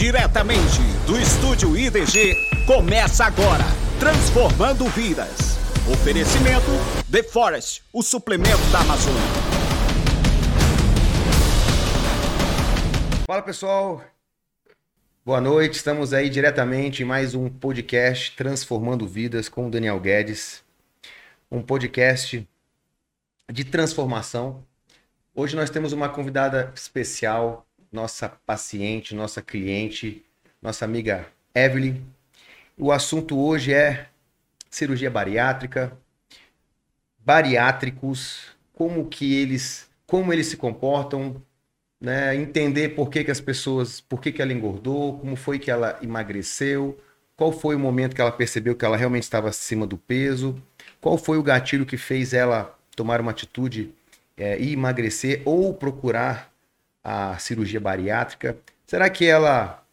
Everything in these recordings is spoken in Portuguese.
Diretamente do estúdio IDG, começa agora Transformando Vidas. Oferecimento The Forest, o suplemento da Amazônia. Fala pessoal, boa noite. Estamos aí diretamente em mais um podcast Transformando Vidas com o Daniel Guedes. Um podcast de transformação. Hoje nós temos uma convidada especial, nossa paciente, nossa cliente, nossa amiga Evelyn. O assunto hoje é cirurgia bariátrica, bariátricos, como que eles, como eles se comportam, né? Entender por que, que as pessoas, por que, que ela engordou, como foi que ela emagreceu, qual foi o momento que ela percebeu que ela realmente estava acima do peso, qual foi o gatilho que fez ela tomar uma atitude é, e emagrecer ou procurar a cirurgia bariátrica? Será que ela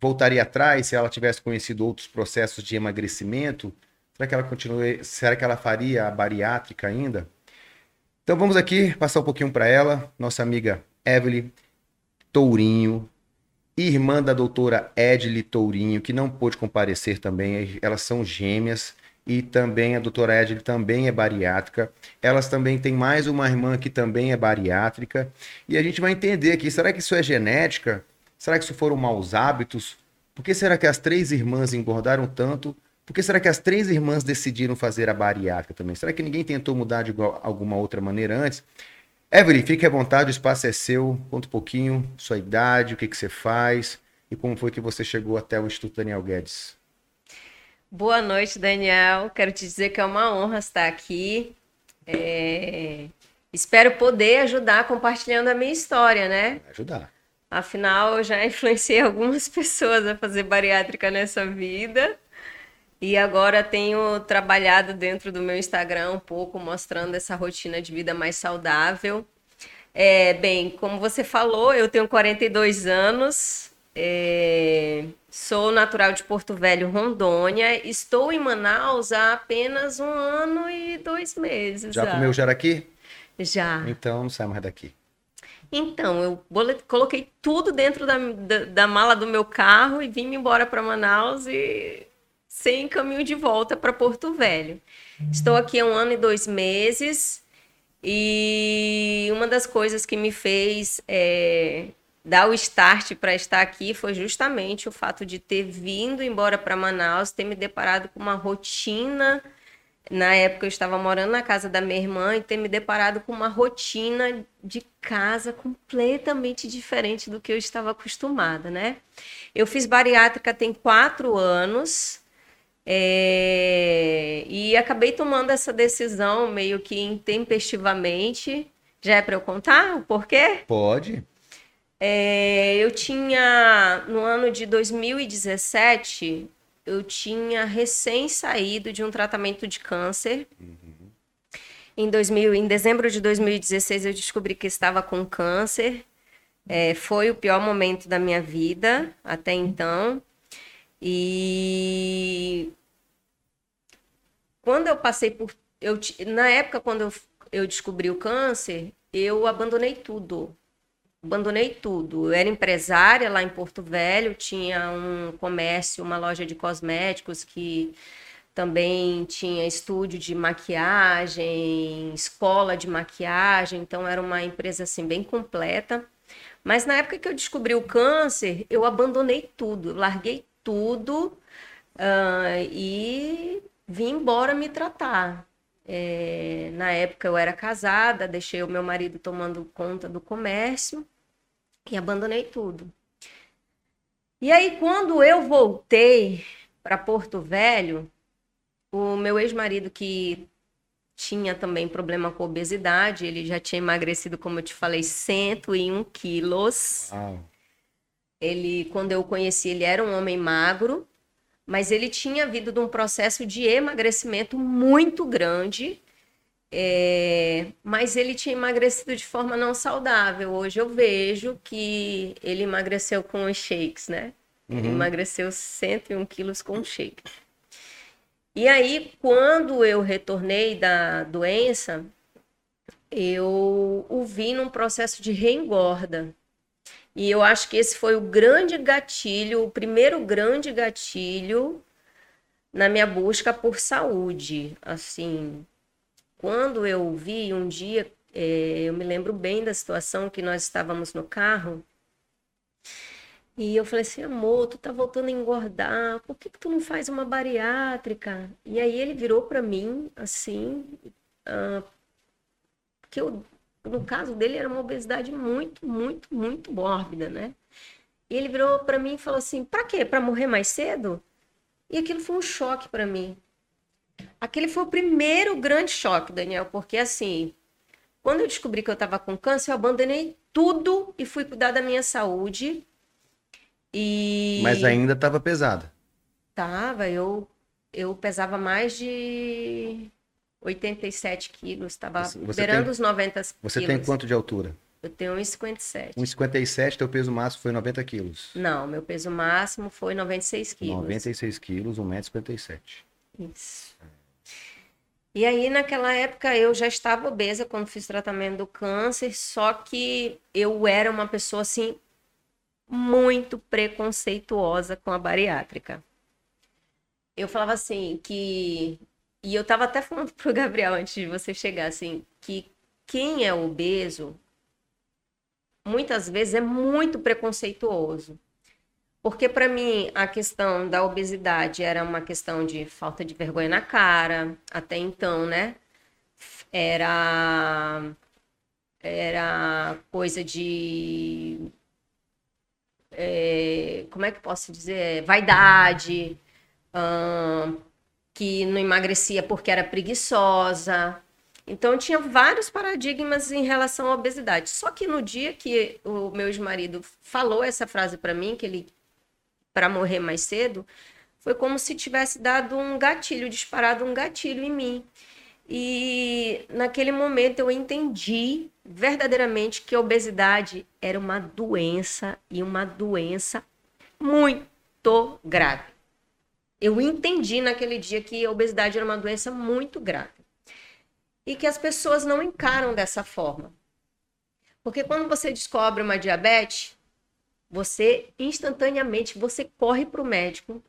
voltaria atrás se ela tivesse conhecido outros processos de emagrecimento? Será que ela continue, será que ela faria a bariátrica ainda? Então vamos aqui passar um pouquinho para ela, nossa amiga Evelyn Tourinho, irmã da doutora Edile Tourinho, que não pôde comparecer também, elas são gêmeas, e também a doutora Edile também é bariátrica. Elas também têm mais uma irmã que também é bariátrica. E a gente vai entender aqui, será que isso é genética? Será que isso foram maus hábitos? Por que será que as três irmãs engordaram tanto? Por que será que as três irmãs decidiram fazer a bariátrica também? Será que ninguém tentou mudar de alguma outra maneira antes? Evelyn, fique à vontade, o espaço é seu. Conta um pouquinho, sua idade, o que, que você faz e como foi que você chegou até o Instituto Daniel Guedes. Boa noite, Daniel. Quero te dizer que é uma honra estar aqui. É... Espero poder ajudar compartilhando a minha história, né? Ajudar. Afinal, eu já influenciei algumas pessoas a fazer bariátrica nessa vida. E agora tenho trabalhado dentro do meu Instagram um pouco, mostrando essa rotina de vida mais saudável. É, bem, como você falou, eu tenho 42 anos, é, sou natural de Porto Velho, Rondônia. Estou em Manaus há apenas um ano e dois meses. Já, já. comeu jaraqui? Já. Então não sai mais daqui. Então, eu coloquei tudo dentro da, da, da mala do meu carro e vim embora para Manaus e sem caminho de volta para Porto Velho. Estou aqui há um ano e dois meses e uma das coisas que me fez é, dar o start para estar aqui foi justamente o fato de ter vindo embora para Manaus, ter me deparado com uma rotina. Na época eu estava morando na casa da minha irmã e ter me deparado com uma rotina de casa completamente diferente do que eu estava acostumada, né? Eu fiz bariátrica tem quatro anos é... e acabei tomando essa decisão meio que intempestivamente. Já é para eu contar o porquê? Pode. É, eu tinha, no ano de 2017, eu tinha recém saído de um tratamento de câncer. Uhum. Em, 2000, em dezembro de 2016, eu descobri que estava com câncer. É, foi o pior momento da minha vida até então. E quando eu passei por. Eu, na época, quando eu, eu descobri o câncer, eu abandonei tudo abandonei tudo. Eu era empresária lá em Porto Velho, tinha um comércio, uma loja de cosméticos que também tinha estúdio de maquiagem, escola de maquiagem, então era uma empresa assim bem completa. Mas na época que eu descobri o câncer, eu abandonei tudo, larguei tudo uh, e vim embora me tratar. É, na época eu era casada, deixei o meu marido tomando conta do comércio e abandonei tudo. E aí, quando eu voltei para Porto Velho, o meu ex-marido, que tinha também problema com obesidade, ele já tinha emagrecido, como eu te falei, 101 quilos. Ele, quando eu o conheci, ele era um homem magro, mas ele tinha vindo de um processo de emagrecimento muito grande, é, mas ele tinha emagrecido de forma não saudável. Hoje eu vejo que ele emagreceu com os shakes, né? Uhum. Ele emagreceu 101 quilos com shake. E aí, quando eu retornei da doença, eu o vi num processo de reengorda. E eu acho que esse foi o grande gatilho, o primeiro grande gatilho na minha busca por saúde. Assim, quando eu vi um dia, é, eu me lembro bem da situação que nós estávamos no carro. E eu falei assim, amor, tu tá voltando a engordar, por que, que tu não faz uma bariátrica? E aí ele virou para mim, assim, uh, que eu, no caso dele era uma obesidade muito, muito, muito mórbida, né? E ele virou para mim e falou assim, para quê? Para morrer mais cedo? E aquilo foi um choque para mim. Aquele foi o primeiro grande choque, Daniel, porque assim, quando eu descobri que eu estava com câncer, eu abandonei tudo e fui cuidar da minha saúde. E Mas ainda estava pesada. Tava, eu eu pesava mais de 87 quilos, estava beirando tem, os 90 quilos. Você tem quanto de altura? Eu tenho 1,57. 1,57, teu peso máximo foi 90 quilos. Não, meu peso máximo foi 96 quilos. 96 quilos, 1,57m. Isso. E aí, naquela época, eu já estava obesa quando fiz tratamento do câncer, só que eu era uma pessoa, assim, muito preconceituosa com a bariátrica. Eu falava assim que. E eu estava até falando pro Gabriel antes de você chegar, assim, que quem é obeso muitas vezes é muito preconceituoso. Porque para mim a questão da obesidade era uma questão de falta de vergonha na cara, até então, né? Era era coisa de é, como é que posso dizer vaidade hum, que não emagrecia porque era preguiçosa então tinha vários paradigmas em relação à obesidade. Só que no dia que o meu ex-marido falou essa frase para mim, que ele para morrer mais cedo, foi como se tivesse dado um gatilho, disparado um gatilho em mim. E naquele momento eu entendi verdadeiramente que a obesidade era uma doença e uma doença muito grave. Eu entendi naquele dia que a obesidade era uma doença muito grave e que as pessoas não encaram dessa forma. Porque quando você descobre uma diabetes, você instantaneamente você corre para o médico,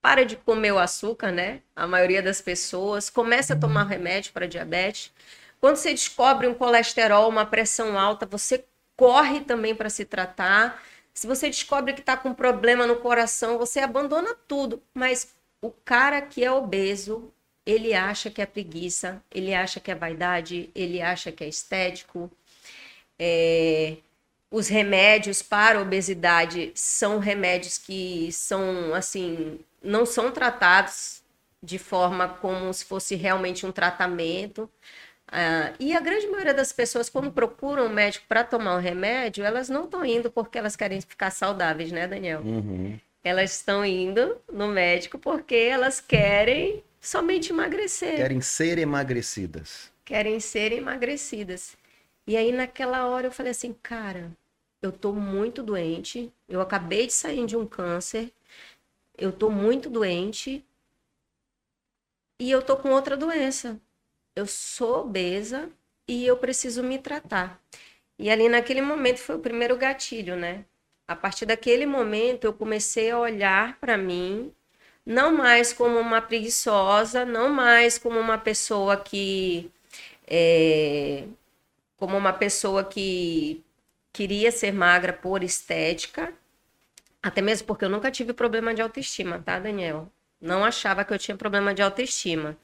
para de comer o açúcar, né? A maioria das pessoas começa a tomar remédio para diabetes. Quando você descobre um colesterol, uma pressão alta, você corre também para se tratar. Se você descobre que está com problema no coração, você abandona tudo. Mas o cara que é obeso, ele acha que é preguiça, ele acha que é vaidade, ele acha que é estético. É, os remédios para obesidade são remédios que são assim, não são tratados de forma como se fosse realmente um tratamento. Ah, e a grande maioria das pessoas, quando procuram um médico para tomar um remédio, elas não estão indo porque elas querem ficar saudáveis, né, Daniel? Uhum. Elas estão indo no médico porque elas querem somente emagrecer. Querem ser emagrecidas. Querem ser emagrecidas. E aí, naquela hora, eu falei assim, cara, eu tô muito doente, eu acabei de sair de um câncer, eu tô muito doente e eu tô com outra doença. Eu sou obesa e eu preciso me tratar. E ali naquele momento foi o primeiro gatilho, né? A partir daquele momento eu comecei a olhar para mim não mais como uma preguiçosa, não mais como uma pessoa que é, como uma pessoa que queria ser magra por estética, até mesmo porque eu nunca tive problema de autoestima, tá, Daniel? Não achava que eu tinha problema de autoestima.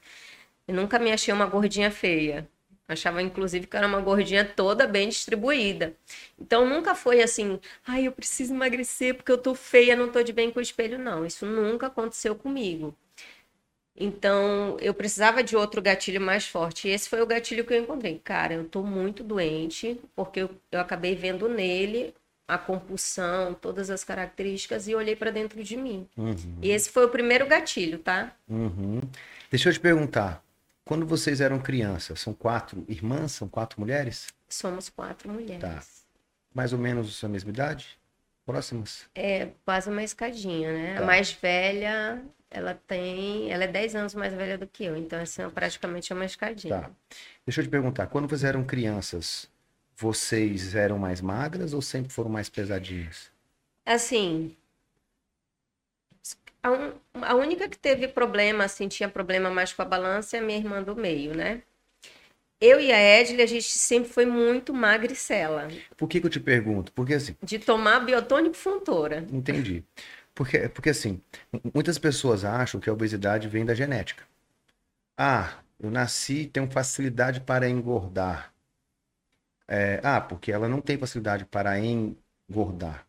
Eu nunca me achei uma gordinha feia. Achava, inclusive, que era uma gordinha toda bem distribuída. Então, nunca foi assim, ai, eu preciso emagrecer porque eu tô feia, não tô de bem com o espelho. Não, isso nunca aconteceu comigo. Então, eu precisava de outro gatilho mais forte. E esse foi o gatilho que eu encontrei. Cara, eu tô muito doente, porque eu, eu acabei vendo nele a compulsão, todas as características, e olhei para dentro de mim. Uhum. E esse foi o primeiro gatilho, tá? Uhum. Deixa eu te perguntar. Quando vocês eram crianças, são quatro irmãs? São quatro mulheres? Somos quatro mulheres. Tá. Mais ou menos a mesma idade? Próximas? É, quase uma escadinha, né? Tá. A mais velha, ela tem. Ela é 10 anos mais velha do que eu, então essa é praticamente uma escadinha. Tá. Deixa eu te perguntar, quando vocês eram crianças, vocês eram mais magras ou sempre foram mais pesadinhas? Assim, a, un... a única que teve problema, assim, tinha problema mais com a balança é a minha irmã do meio, né? Eu e a Edley, a gente sempre foi muito magricela. Por que, que eu te pergunto? Porque assim. De tomar biotônico funtora. Entendi. Porque, porque assim, muitas pessoas acham que a obesidade vem da genética. Ah, eu nasci e tenho facilidade para engordar. É, ah, porque ela não tem facilidade para engordar.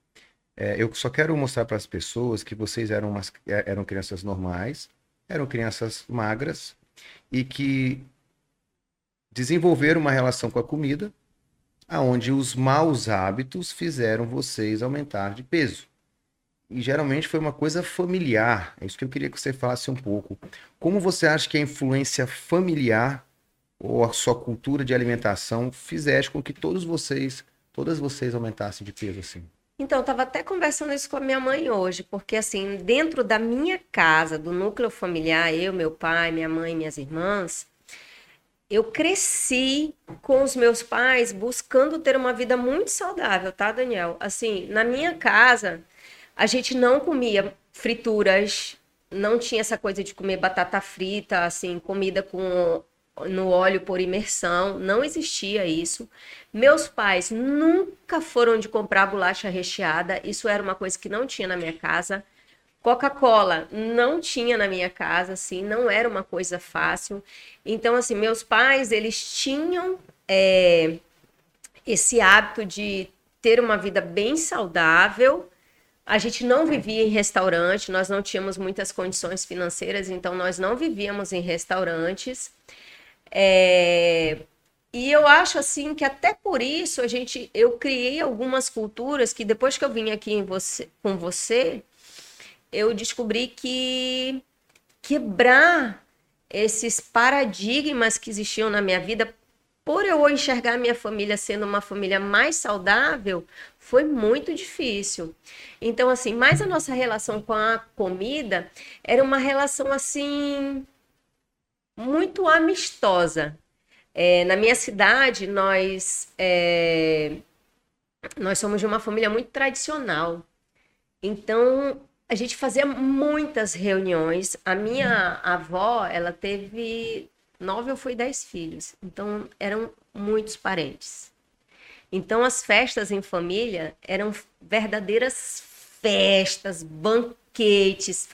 É, eu só quero mostrar para as pessoas que vocês eram, umas, é, eram crianças normais, eram crianças magras e que desenvolveram uma relação com a comida aonde os maus hábitos fizeram vocês aumentar de peso. E geralmente foi uma coisa familiar. É isso que eu queria que você falasse um pouco. Como você acha que a influência familiar ou a sua cultura de alimentação fizesse com que todos vocês, todas vocês aumentassem de peso assim? Então, eu estava até conversando isso com a minha mãe hoje, porque assim, dentro da minha casa, do núcleo familiar, eu, meu pai, minha mãe, minhas irmãs, eu cresci com os meus pais buscando ter uma vida muito saudável, tá, Daniel? Assim, na minha casa, a gente não comia frituras, não tinha essa coisa de comer batata frita, assim, comida com no óleo por imersão, não existia isso. Meus pais nunca foram de comprar bolacha recheada, isso era uma coisa que não tinha na minha casa. Coca-Cola não tinha na minha casa, assim, não era uma coisa fácil. Então, assim, meus pais, eles tinham é, esse hábito de ter uma vida bem saudável. A gente não vivia em restaurante, nós não tínhamos muitas condições financeiras, então nós não vivíamos em restaurantes. É, e eu acho assim que até por isso a gente, eu criei algumas culturas que depois que eu vim aqui você, com você, eu descobri que quebrar esses paradigmas que existiam na minha vida, por eu enxergar minha família sendo uma família mais saudável, foi muito difícil. Então, assim, mais a nossa relação com a comida era uma relação assim muito amistosa. É, na minha cidade, nós, é, nós somos de uma família muito tradicional. Então, a gente fazia muitas reuniões. A minha avó, ela teve nove ou foi dez filhos. Então, eram muitos parentes. Então, as festas em família eram verdadeiras festas, banquetes,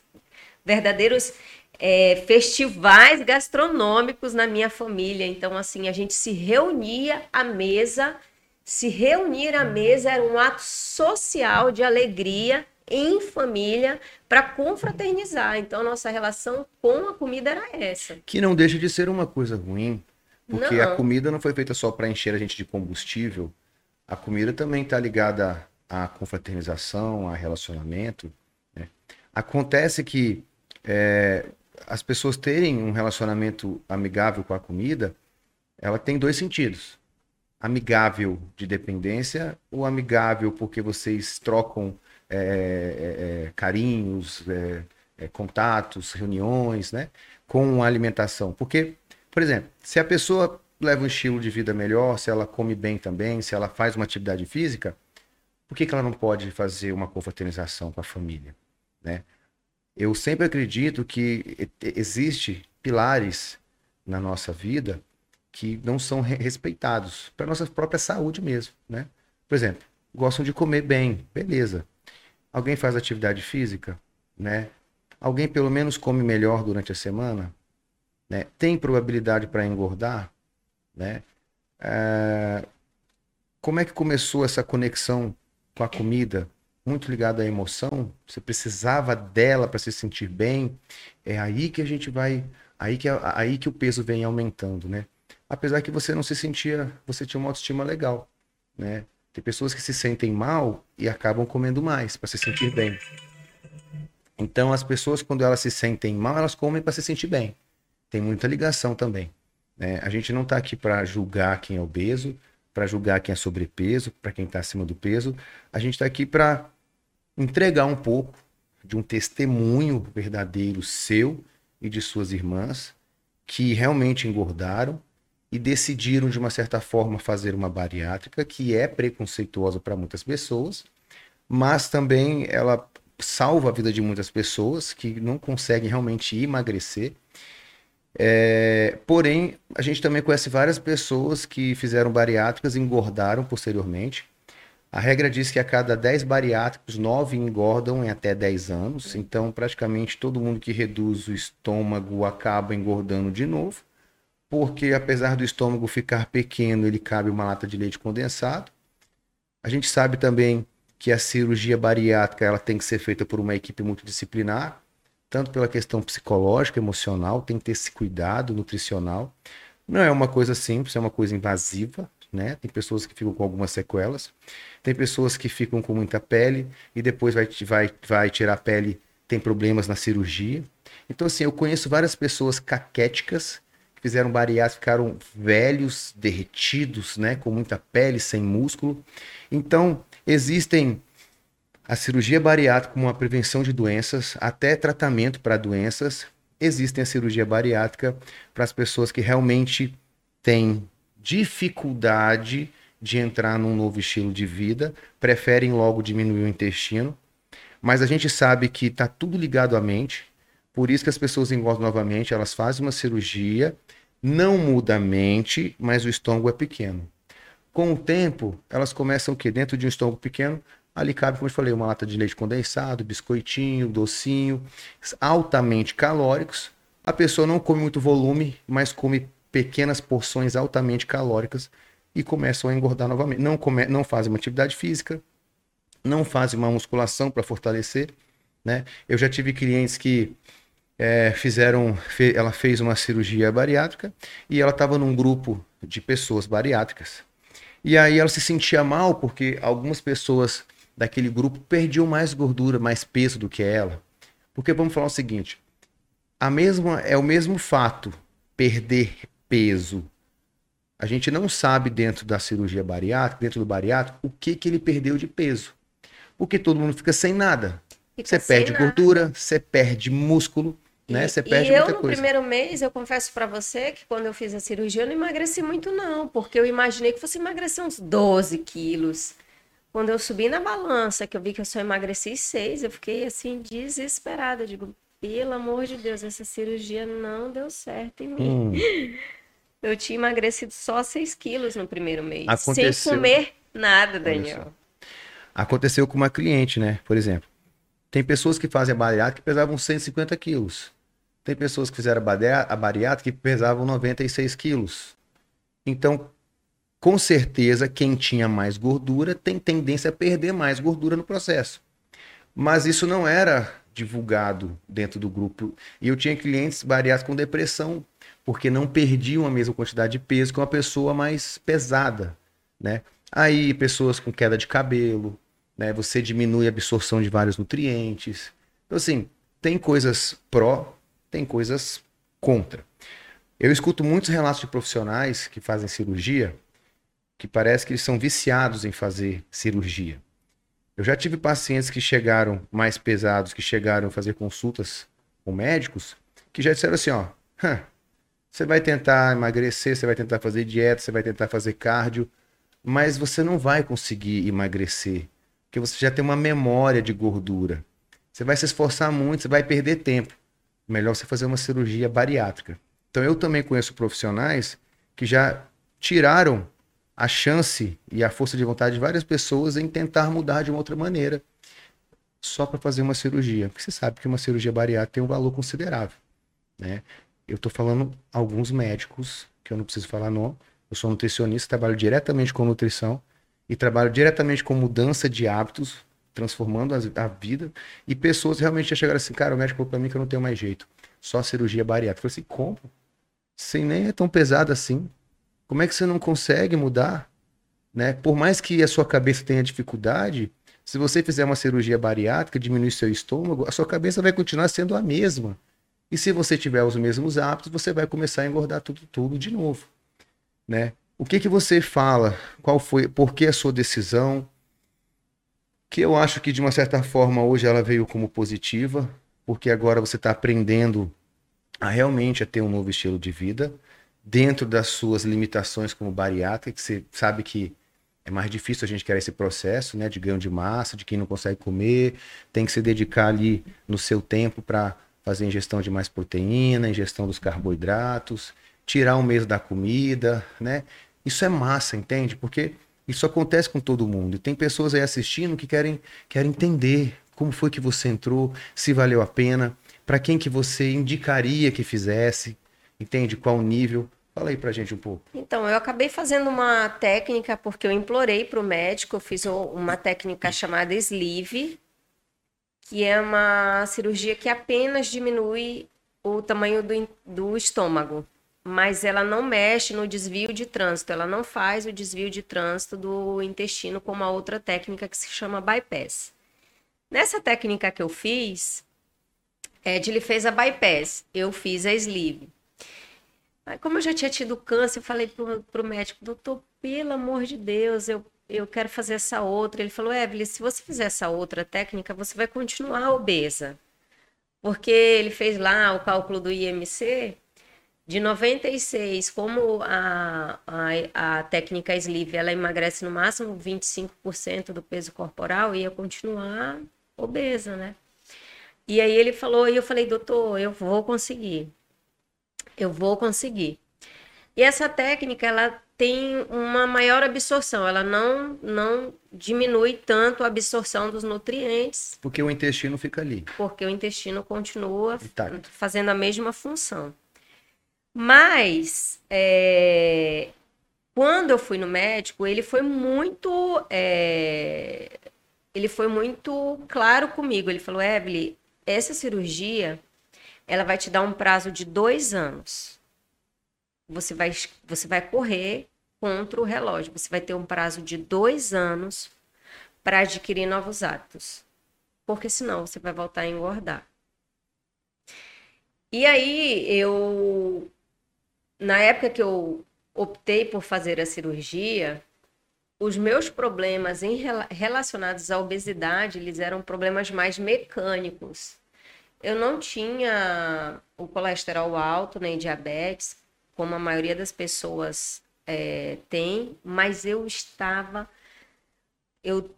verdadeiros é, festivais gastronômicos na minha família. Então, assim, a gente se reunia à mesa. Se reunir à mesa era um ato social de alegria em família para confraternizar. Então, nossa relação com a comida era essa. Que não deixa de ser uma coisa ruim, porque não. a comida não foi feita só para encher a gente de combustível. A comida também está ligada à confraternização, a relacionamento. Né? Acontece que é, as pessoas terem um relacionamento amigável com a comida, ela tem dois sentidos. Amigável de dependência ou amigável porque vocês trocam é, é, é carinhos, é, é, contatos, reuniões, né? Com a alimentação. Porque, por exemplo, se a pessoa leva um estilo de vida melhor, se ela come bem também, se ela faz uma atividade física, por que, que ela não pode fazer uma confraternização com a família, né? Eu sempre acredito que existe pilares na nossa vida que não são respeitados para nossa própria saúde mesmo, né? Por exemplo, gostam de comer bem, beleza. Alguém faz atividade física, né? Alguém pelo menos come melhor durante a semana, né? Tem probabilidade para engordar, né? É... Como é que começou essa conexão com a comida? Muito ligado à emoção, você precisava dela para se sentir bem, é aí que a gente vai, aí que, aí que o peso vem aumentando, né? Apesar que você não se sentia, você tinha uma autoestima legal, né? Tem pessoas que se sentem mal e acabam comendo mais para se sentir bem. Então, as pessoas, quando elas se sentem mal, elas comem para se sentir bem. Tem muita ligação também. Né? A gente não está aqui para julgar quem é obeso, para julgar quem é sobrepeso, para quem está acima do peso. A gente está aqui para entregar um pouco de um testemunho verdadeiro seu e de suas irmãs que realmente engordaram e decidiram, de uma certa forma, fazer uma bariátrica que é preconceituosa para muitas pessoas, mas também ela salva a vida de muitas pessoas que não conseguem realmente emagrecer. É, porém, a gente também conhece várias pessoas que fizeram bariátricas e engordaram posteriormente. A regra diz que a cada 10 bariátricos, 9 engordam em até 10 anos. Então, praticamente todo mundo que reduz o estômago acaba engordando de novo. Porque, apesar do estômago ficar pequeno, ele cabe uma lata de leite condensado. A gente sabe também que a cirurgia bariátrica ela tem que ser feita por uma equipe multidisciplinar, tanto pela questão psicológica, emocional, tem que ter esse cuidado nutricional. Não é uma coisa simples, é uma coisa invasiva, né? Tem pessoas que ficam com algumas sequelas, tem pessoas que ficam com muita pele e depois vai, vai, vai tirar a pele, tem problemas na cirurgia. Então, assim, eu conheço várias pessoas caquéticas que fizeram bariátrica, ficaram velhos, derretidos, né? Com muita pele, sem músculo. Então, existem a cirurgia bariátrica como uma prevenção de doenças, até tratamento para doenças. Existem a cirurgia bariátrica para as pessoas que realmente têm dificuldade de entrar num novo estilo de vida, preferem logo diminuir o intestino. Mas a gente sabe que está tudo ligado à mente, por isso que as pessoas engordam novamente, elas fazem uma cirurgia, não muda a mente, mas o estômago é pequeno. Com o tempo, elas começam o quê? Dentro de um estômago pequeno, ali cabe, como eu falei, uma lata de leite condensado, biscoitinho, docinho, altamente calóricos. A pessoa não come muito volume, mas come pequenas porções altamente calóricas e começam a engordar novamente. Não, come, não fazem uma atividade física, não fazem uma musculação para fortalecer. Né? Eu já tive clientes que é, fizeram, fe, ela fez uma cirurgia bariátrica e ela estava num grupo de pessoas bariátricas. E aí ela se sentia mal porque algumas pessoas daquele grupo perdiam mais gordura, mais peso do que ela. Porque vamos falar o seguinte, a mesma é o mesmo fato perder peso. A gente não sabe dentro da cirurgia bariátrica, dentro do bariátrico, o que que ele perdeu de peso. Porque todo mundo fica sem nada. Fica você perde nada. gordura, você perde músculo, né? Você perde e muita eu, no primeiro mês, eu confesso para você que quando eu fiz a cirurgia, eu não emagreci muito, não. Porque eu imaginei que fosse emagrecer uns 12 quilos. Quando eu subi na balança, que eu vi que eu só emagreci 6, eu fiquei assim, desesperada. Eu digo, pelo amor de Deus, essa cirurgia não deu certo em mim. Hum. Eu tinha emagrecido só 6 quilos no primeiro mês. Aconteceu... Sem comer nada, Daniel. Aconteceu com uma cliente, né? Por exemplo. Tem pessoas que fazem a bariátrica que pesavam 150 quilos. Tem pessoas que fizeram a bariátrica que pesavam 96 quilos. Então, com certeza, quem tinha mais gordura tem tendência a perder mais gordura no processo. Mas isso não era divulgado dentro do grupo. E eu tinha clientes bariátricos com depressão, porque não perdiam a mesma quantidade de peso que uma pessoa mais pesada, né? Aí, pessoas com queda de cabelo, né? Você diminui a absorção de vários nutrientes. Então, assim, tem coisas pró tem coisas contra. Eu escuto muitos relatos de profissionais que fazem cirurgia que parece que eles são viciados em fazer cirurgia. Eu já tive pacientes que chegaram mais pesados, que chegaram a fazer consultas com médicos, que já disseram assim, ó, você vai tentar emagrecer, você vai tentar fazer dieta, você vai tentar fazer cardio, mas você não vai conseguir emagrecer, porque você já tem uma memória de gordura. Você vai se esforçar muito, você vai perder tempo melhor você fazer uma cirurgia bariátrica. Então eu também conheço profissionais que já tiraram a chance e a força de vontade de várias pessoas em tentar mudar de uma outra maneira só para fazer uma cirurgia. Porque você sabe que uma cirurgia bariátrica tem um valor considerável, né? Eu estou falando alguns médicos, que eu não preciso falar nome. Eu sou nutricionista, trabalho diretamente com nutrição e trabalho diretamente com mudança de hábitos transformando a, a vida. E pessoas realmente já chegaram assim, cara, o médico falou pra mim que eu não tenho mais jeito. Só cirurgia bariátrica. Eu falei assim, como? Sem nem é tão pesado assim. Como é que você não consegue mudar? Né? Por mais que a sua cabeça tenha dificuldade, se você fizer uma cirurgia bariátrica, diminuir seu estômago, a sua cabeça vai continuar sendo a mesma. E se você tiver os mesmos hábitos, você vai começar a engordar tudo, tudo de novo, né? O que que você fala? Qual foi? Por que a sua decisão? que eu acho que de uma certa forma hoje ela veio como positiva, porque agora você está aprendendo a realmente a ter um novo estilo de vida, dentro das suas limitações como bariátrica, que você sabe que é mais difícil a gente querer esse processo, né, de ganho de massa, de quem não consegue comer, tem que se dedicar ali no seu tempo para fazer ingestão de mais proteína, ingestão dos carboidratos, tirar um mês da comida, né? Isso é massa, entende? Porque isso acontece com todo mundo. E tem pessoas aí assistindo que querem, querem entender como foi que você entrou, se valeu a pena, para quem que você indicaria que fizesse, entende? Qual nível? Fala aí pra gente um pouco. Então, eu acabei fazendo uma técnica porque eu implorei para o médico, eu fiz uma técnica chamada sleeve, que é uma cirurgia que apenas diminui o tamanho do, do estômago, mas ela não mexe no desvio de trânsito, ela não faz o desvio de trânsito do intestino como a outra técnica que se chama bypass. Nessa técnica que eu fiz, Ed ele fez a bypass, eu fiz a sleeve. Aí, como eu já tinha tido câncer, eu falei pro, pro médico, doutor, pelo amor de Deus, eu, eu quero fazer essa outra. Ele falou, Evelyn, se você fizer essa outra técnica, você vai continuar obesa. Porque ele fez lá o cálculo do IMC, de 96, como a, a, a técnica sleeve, ela emagrece no máximo 25% do peso corporal, ia continuar obesa, né? E aí ele falou, e eu falei, doutor, eu vou conseguir. Eu vou conseguir. E essa técnica, ela tem uma maior absorção, ela não, não diminui tanto a absorção dos nutrientes. Porque o intestino fica ali. Porque o intestino continua fazendo a mesma função. Mas, é, quando eu fui no médico, ele foi muito é, ele foi muito claro comigo. Ele falou, Evelyn, essa cirurgia, ela vai te dar um prazo de dois anos. Você vai, você vai correr contra o relógio. Você vai ter um prazo de dois anos para adquirir novos hábitos. Porque senão você vai voltar a engordar. E aí, eu. Na época que eu optei por fazer a cirurgia, os meus problemas em, relacionados à obesidade, eles eram problemas mais mecânicos. Eu não tinha o colesterol alto, nem diabetes, como a maioria das pessoas é, tem, mas eu estava eu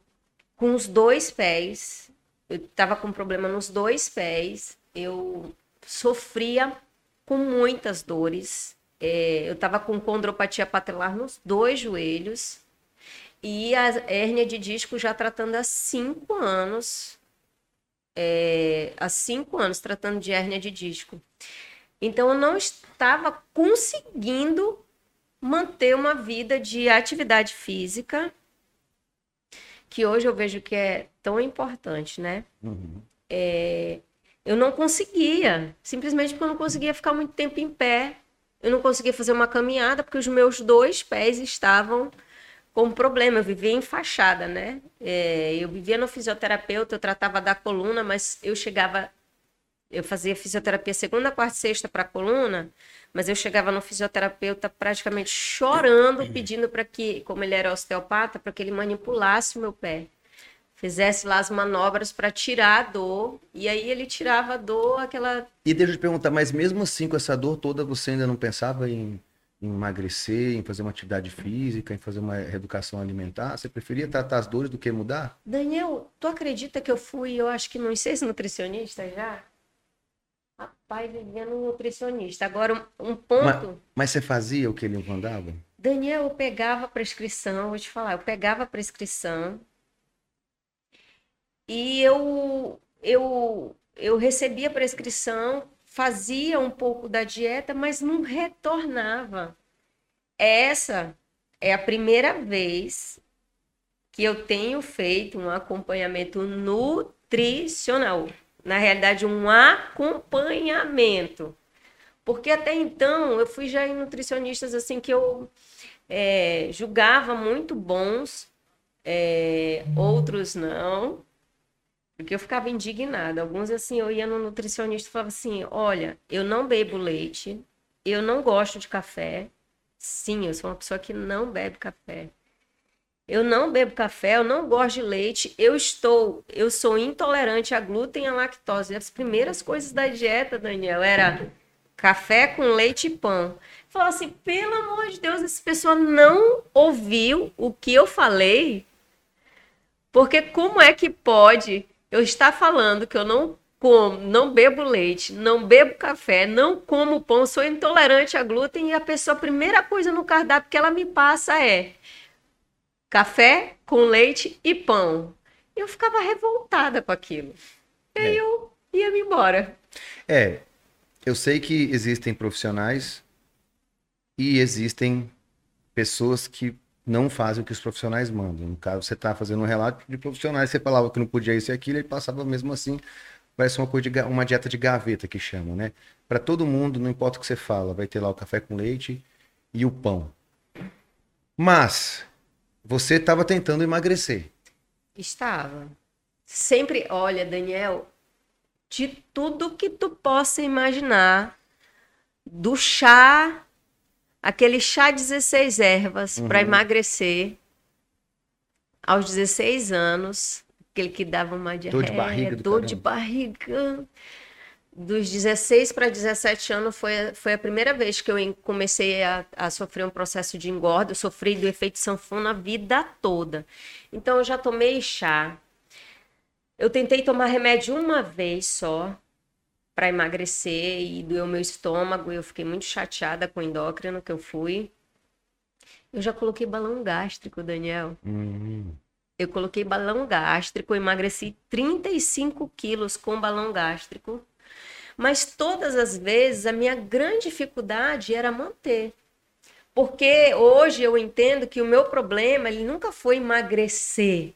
com os dois pés, eu estava com problema nos dois pés, eu sofria com muitas dores, é, eu estava com condropatia patelar nos dois joelhos, e a hérnia de disco já tratando há cinco anos. É, há cinco anos tratando de hérnia de disco. Então eu não estava conseguindo manter uma vida de atividade física, que hoje eu vejo que é tão importante, né? Uhum. É, eu não conseguia, simplesmente porque eu não conseguia ficar muito tempo em pé. Eu não conseguia fazer uma caminhada porque os meus dois pés estavam com problema. Eu vivia enfaixada, né? É, eu vivia no fisioterapeuta, eu tratava da coluna, mas eu chegava. Eu fazia fisioterapia segunda, quarta e sexta para a coluna, mas eu chegava no fisioterapeuta praticamente chorando, pedindo para que, como ele era osteopata, para que ele manipulasse o meu pé. Fizesse lá as manobras para tirar a dor, e aí ele tirava a dor, aquela. E deixa eu te perguntar, mas mesmo assim, com essa dor toda, você ainda não pensava em em emagrecer, em fazer uma atividade física, em fazer uma reeducação alimentar? Você preferia tratar as dores do que mudar? Daniel, tu acredita que eu fui, eu acho que nos seis nutricionistas já? Rapaz, vivendo um nutricionista. Agora, um ponto. Mas, mas, você fazia o que ele mandava? Daniel, eu pegava a prescrição, vou te falar, eu pegava a prescrição e eu, eu, eu recebia a prescrição, fazia um pouco da dieta, mas não retornava. Essa é a primeira vez que eu tenho feito um acompanhamento nutricional. Na realidade, um acompanhamento. Porque até então eu fui já em nutricionistas assim que eu é, julgava muito bons, é, outros não. Porque eu ficava indignada. Alguns, assim, eu ia no nutricionista e falava assim: olha, eu não bebo leite, eu não gosto de café. Sim, eu sou uma pessoa que não bebe café. Eu não bebo café, eu não gosto de leite, eu estou, eu sou intolerante a glúten e a lactose. As primeiras coisas da dieta, Daniel, era café com leite e pão. Falava assim, pelo amor de Deus, essa pessoa não ouviu o que eu falei. Porque como é que pode eu estar falando que eu não como, não bebo leite, não bebo café, não como pão, sou intolerante a glúten e a pessoa, a primeira coisa no cardápio que ela me passa é café com leite e pão. Eu ficava revoltada com aquilo. E aí é. eu ia me embora. É, eu sei que existem profissionais e existem pessoas que não fazem o que os profissionais mandam. No caso, você está fazendo um relato de profissionais, você falava que não podia isso e aquilo, e passava mesmo assim parece uma coisa de uma dieta de gaveta que chamam, né? Para todo mundo, não importa o que você fala, vai ter lá o café com leite e o pão. Mas você estava tentando emagrecer. Estava. Sempre, olha, Daniel, de tudo que tu possa imaginar, do chá, aquele chá 16 ervas uhum. para emagrecer aos 16 anos, aquele que dava uma diarreia, dor de barriga, dor de barriga. Dos 16 para 17 anos foi, foi a primeira vez que eu comecei a, a sofrer um processo de engorda. Eu sofri do efeito sanfona a vida toda. Então eu já tomei chá. Eu tentei tomar remédio uma vez só para emagrecer e doeu meu estômago. Eu fiquei muito chateada com o endócrino que eu fui. Eu já coloquei balão gástrico, Daniel. Uhum. Eu coloquei balão gástrico, emagreci 35 quilos com balão gástrico. Mas todas as vezes a minha grande dificuldade era manter. Porque hoje eu entendo que o meu problema ele nunca foi emagrecer,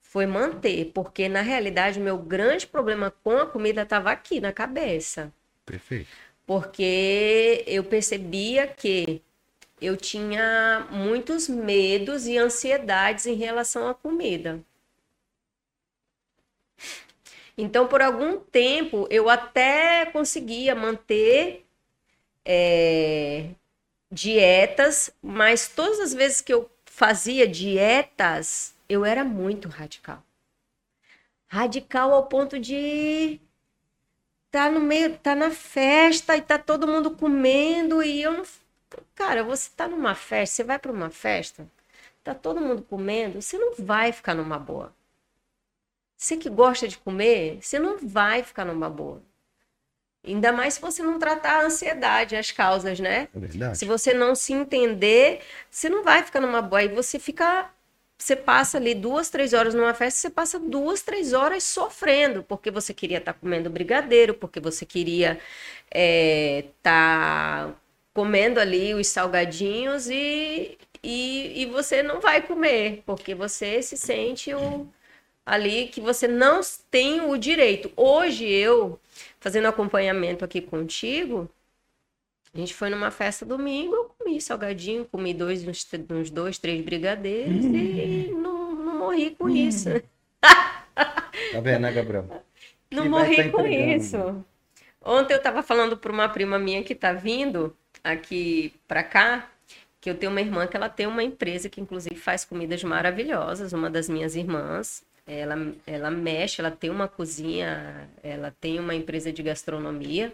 foi manter, porque na realidade o meu grande problema com a comida estava aqui na cabeça. Perfeito. Porque eu percebia que eu tinha muitos medos e ansiedades em relação à comida. Então, por algum tempo, eu até conseguia manter é, dietas, mas todas as vezes que eu fazia dietas, eu era muito radical. Radical ao ponto de tá no meio, tá na festa e tá todo mundo comendo e eu não Cara, você tá numa festa, você vai para uma festa, tá todo mundo comendo, você não vai ficar numa boa. Você que gosta de comer, você não vai ficar numa boa. Ainda mais se você não tratar a ansiedade, as causas, né? É verdade. Se você não se entender, você não vai ficar numa boa. E você fica. Você passa ali duas, três horas numa festa, você passa duas, três horas sofrendo, porque você queria estar tá comendo brigadeiro, porque você queria estar é, tá comendo ali os salgadinhos e, e, e você não vai comer, porque você se sente o, ali que você não tem o direito. Hoje eu, fazendo acompanhamento aqui contigo, a gente foi numa festa domingo, eu comi salgadinho, comi dois, uns, uns dois, três brigadeiros hum. e não, não morri com hum. isso. Tá vendo, né, Gabriel? Não que morri tá com isso. Ontem eu estava falando para uma prima minha que está vindo, aqui para cá, que eu tenho uma irmã que ela tem uma empresa que inclusive faz comidas maravilhosas, uma das minhas irmãs. Ela, ela mexe, ela tem uma cozinha, ela tem uma empresa de gastronomia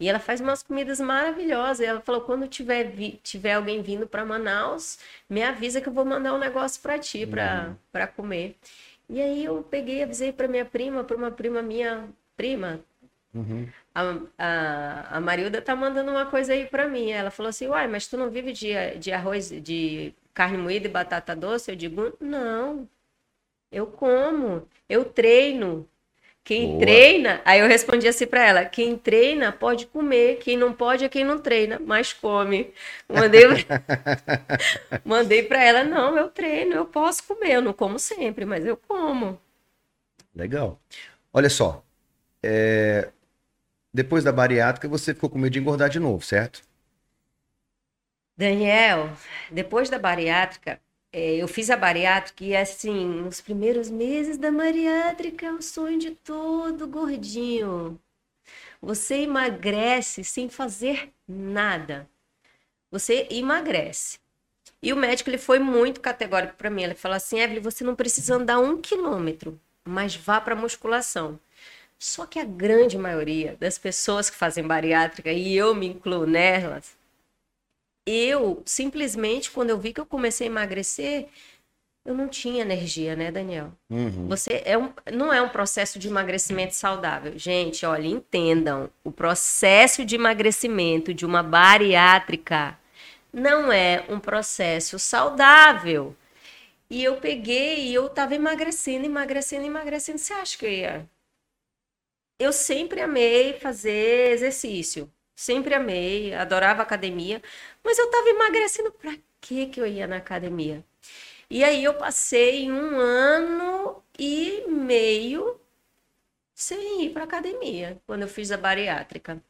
e ela faz umas comidas maravilhosas. Ela falou: quando tiver, vi, tiver alguém vindo para Manaus, me avisa que eu vou mandar um negócio para ti, para uhum. comer. E aí eu peguei, avisei para minha prima, para uma prima minha, prima, Uhum. A, a, a Marilda tá mandando uma coisa aí para mim. Ela falou assim: Uai, mas tu não vive de, de arroz, de carne moída e batata doce? Eu digo: Não, eu como, eu treino. Quem Boa. treina, aí eu respondi assim para ela: quem treina pode comer, quem não pode é quem não treina, mas come. Mandei, mandei para ela: não, eu treino, eu posso comer, eu não como sempre, mas eu como. Legal. Olha só, é, depois da bariátrica, você ficou com medo de engordar de novo, certo? Daniel, depois da bariátrica, é, eu fiz a bariátrica e assim, nos primeiros meses da bariátrica é o sonho de todo gordinho. Você emagrece sem fazer nada. Você emagrece. E o médico ele foi muito categórico para mim. Ele falou assim: Evelyn, você não precisa andar um quilômetro, mas vá para musculação. Só que a grande maioria das pessoas que fazem bariátrica, e eu me incluo nelas, eu simplesmente, quando eu vi que eu comecei a emagrecer, eu não tinha energia, né, Daniel? Uhum. Você é um, não é um processo de emagrecimento saudável. Gente, olha, entendam, o processo de emagrecimento de uma bariátrica não é um processo saudável. E eu peguei e eu tava emagrecendo, emagrecendo, emagrecendo. Você acha que eu ia? Eu sempre amei fazer exercício. Sempre amei, adorava academia. Mas eu tava emagrecendo. Pra que que eu ia na academia? E aí eu passei um ano e meio sem ir para academia, quando eu fiz a bariátrica.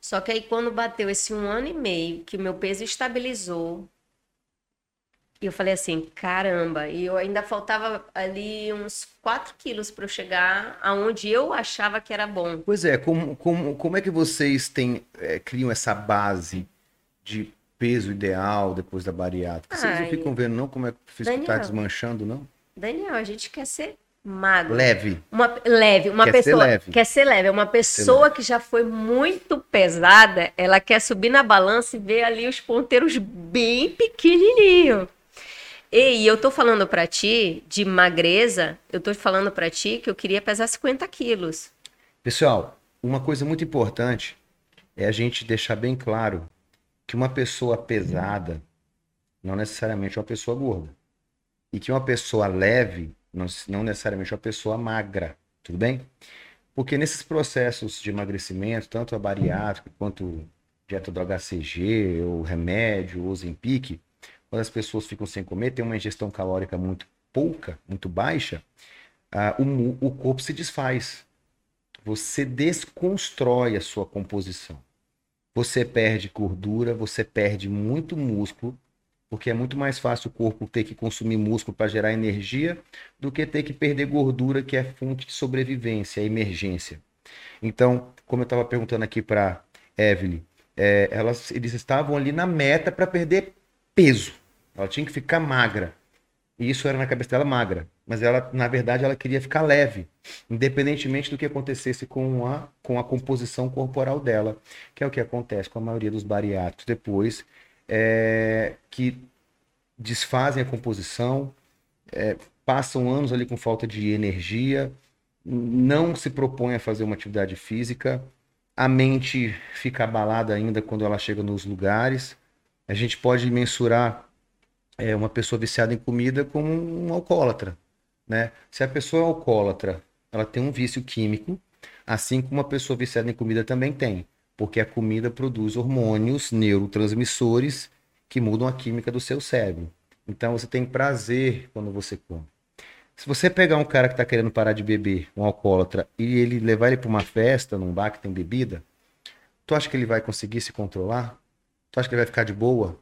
Só que aí quando bateu esse um ano e meio, que meu peso estabilizou, e eu falei assim, caramba, e eu ainda faltava ali uns 4 quilos para eu chegar aonde eu achava que era bom. Pois é, como, como, como é que vocês têm, é, criam essa base de peso ideal depois da bariátrica? Vocês não ficam vendo não como é que o físico tá Daniel. desmanchando, não? Daniel, a gente quer ser magro. Leve. Uma leve, uma Quer ser pessoa leve. quer ser leve, uma pessoa que já foi muito pesada, ela quer subir na balança e ver ali os ponteiros bem pequenininho. E eu tô falando pra ti de magreza, eu tô falando pra ti que eu queria pesar 50 quilos. Pessoal, uma coisa muito importante é a gente deixar bem claro que uma pessoa pesada não necessariamente é uma pessoa gorda. E que uma pessoa leve não, necessariamente é uma pessoa magra. Tudo bem? Porque nesses processos de emagrecimento, tanto a bariátrica quanto dieta do HCG, ou remédio, ou Ozempic, quando as pessoas ficam sem comer, tem uma ingestão calórica muito pouca, muito baixa, ah, o, o corpo se desfaz. Você desconstrói a sua composição. Você perde gordura, você perde muito músculo, porque é muito mais fácil o corpo ter que consumir músculo para gerar energia do que ter que perder gordura, que é fonte de sobrevivência, é emergência. Então, como eu estava perguntando aqui para Evelyn, é, elas, eles estavam ali na meta para perder peso. Ela tinha que ficar magra. E isso era na cabeça dela magra. Mas ela, na verdade, ela queria ficar leve, independentemente do que acontecesse com a, com a composição corporal dela, que é o que acontece com a maioria dos bariátricos depois, é, que desfazem a composição, é, passam anos ali com falta de energia, não se propõem a fazer uma atividade física, a mente fica abalada ainda quando ela chega nos lugares. A gente pode mensurar é, uma pessoa viciada em comida como um alcoólatra, né? Se a pessoa é alcoólatra, ela tem um vício químico, assim como uma pessoa viciada em comida também tem, porque a comida produz hormônios, neurotransmissores que mudam a química do seu cérebro. Então você tem prazer quando você come. Se você pegar um cara que está querendo parar de beber, um alcoólatra, e ele levar ele para uma festa, num bar que tem bebida, tu acha que ele vai conseguir se controlar? Tu acha que ele vai ficar de boa?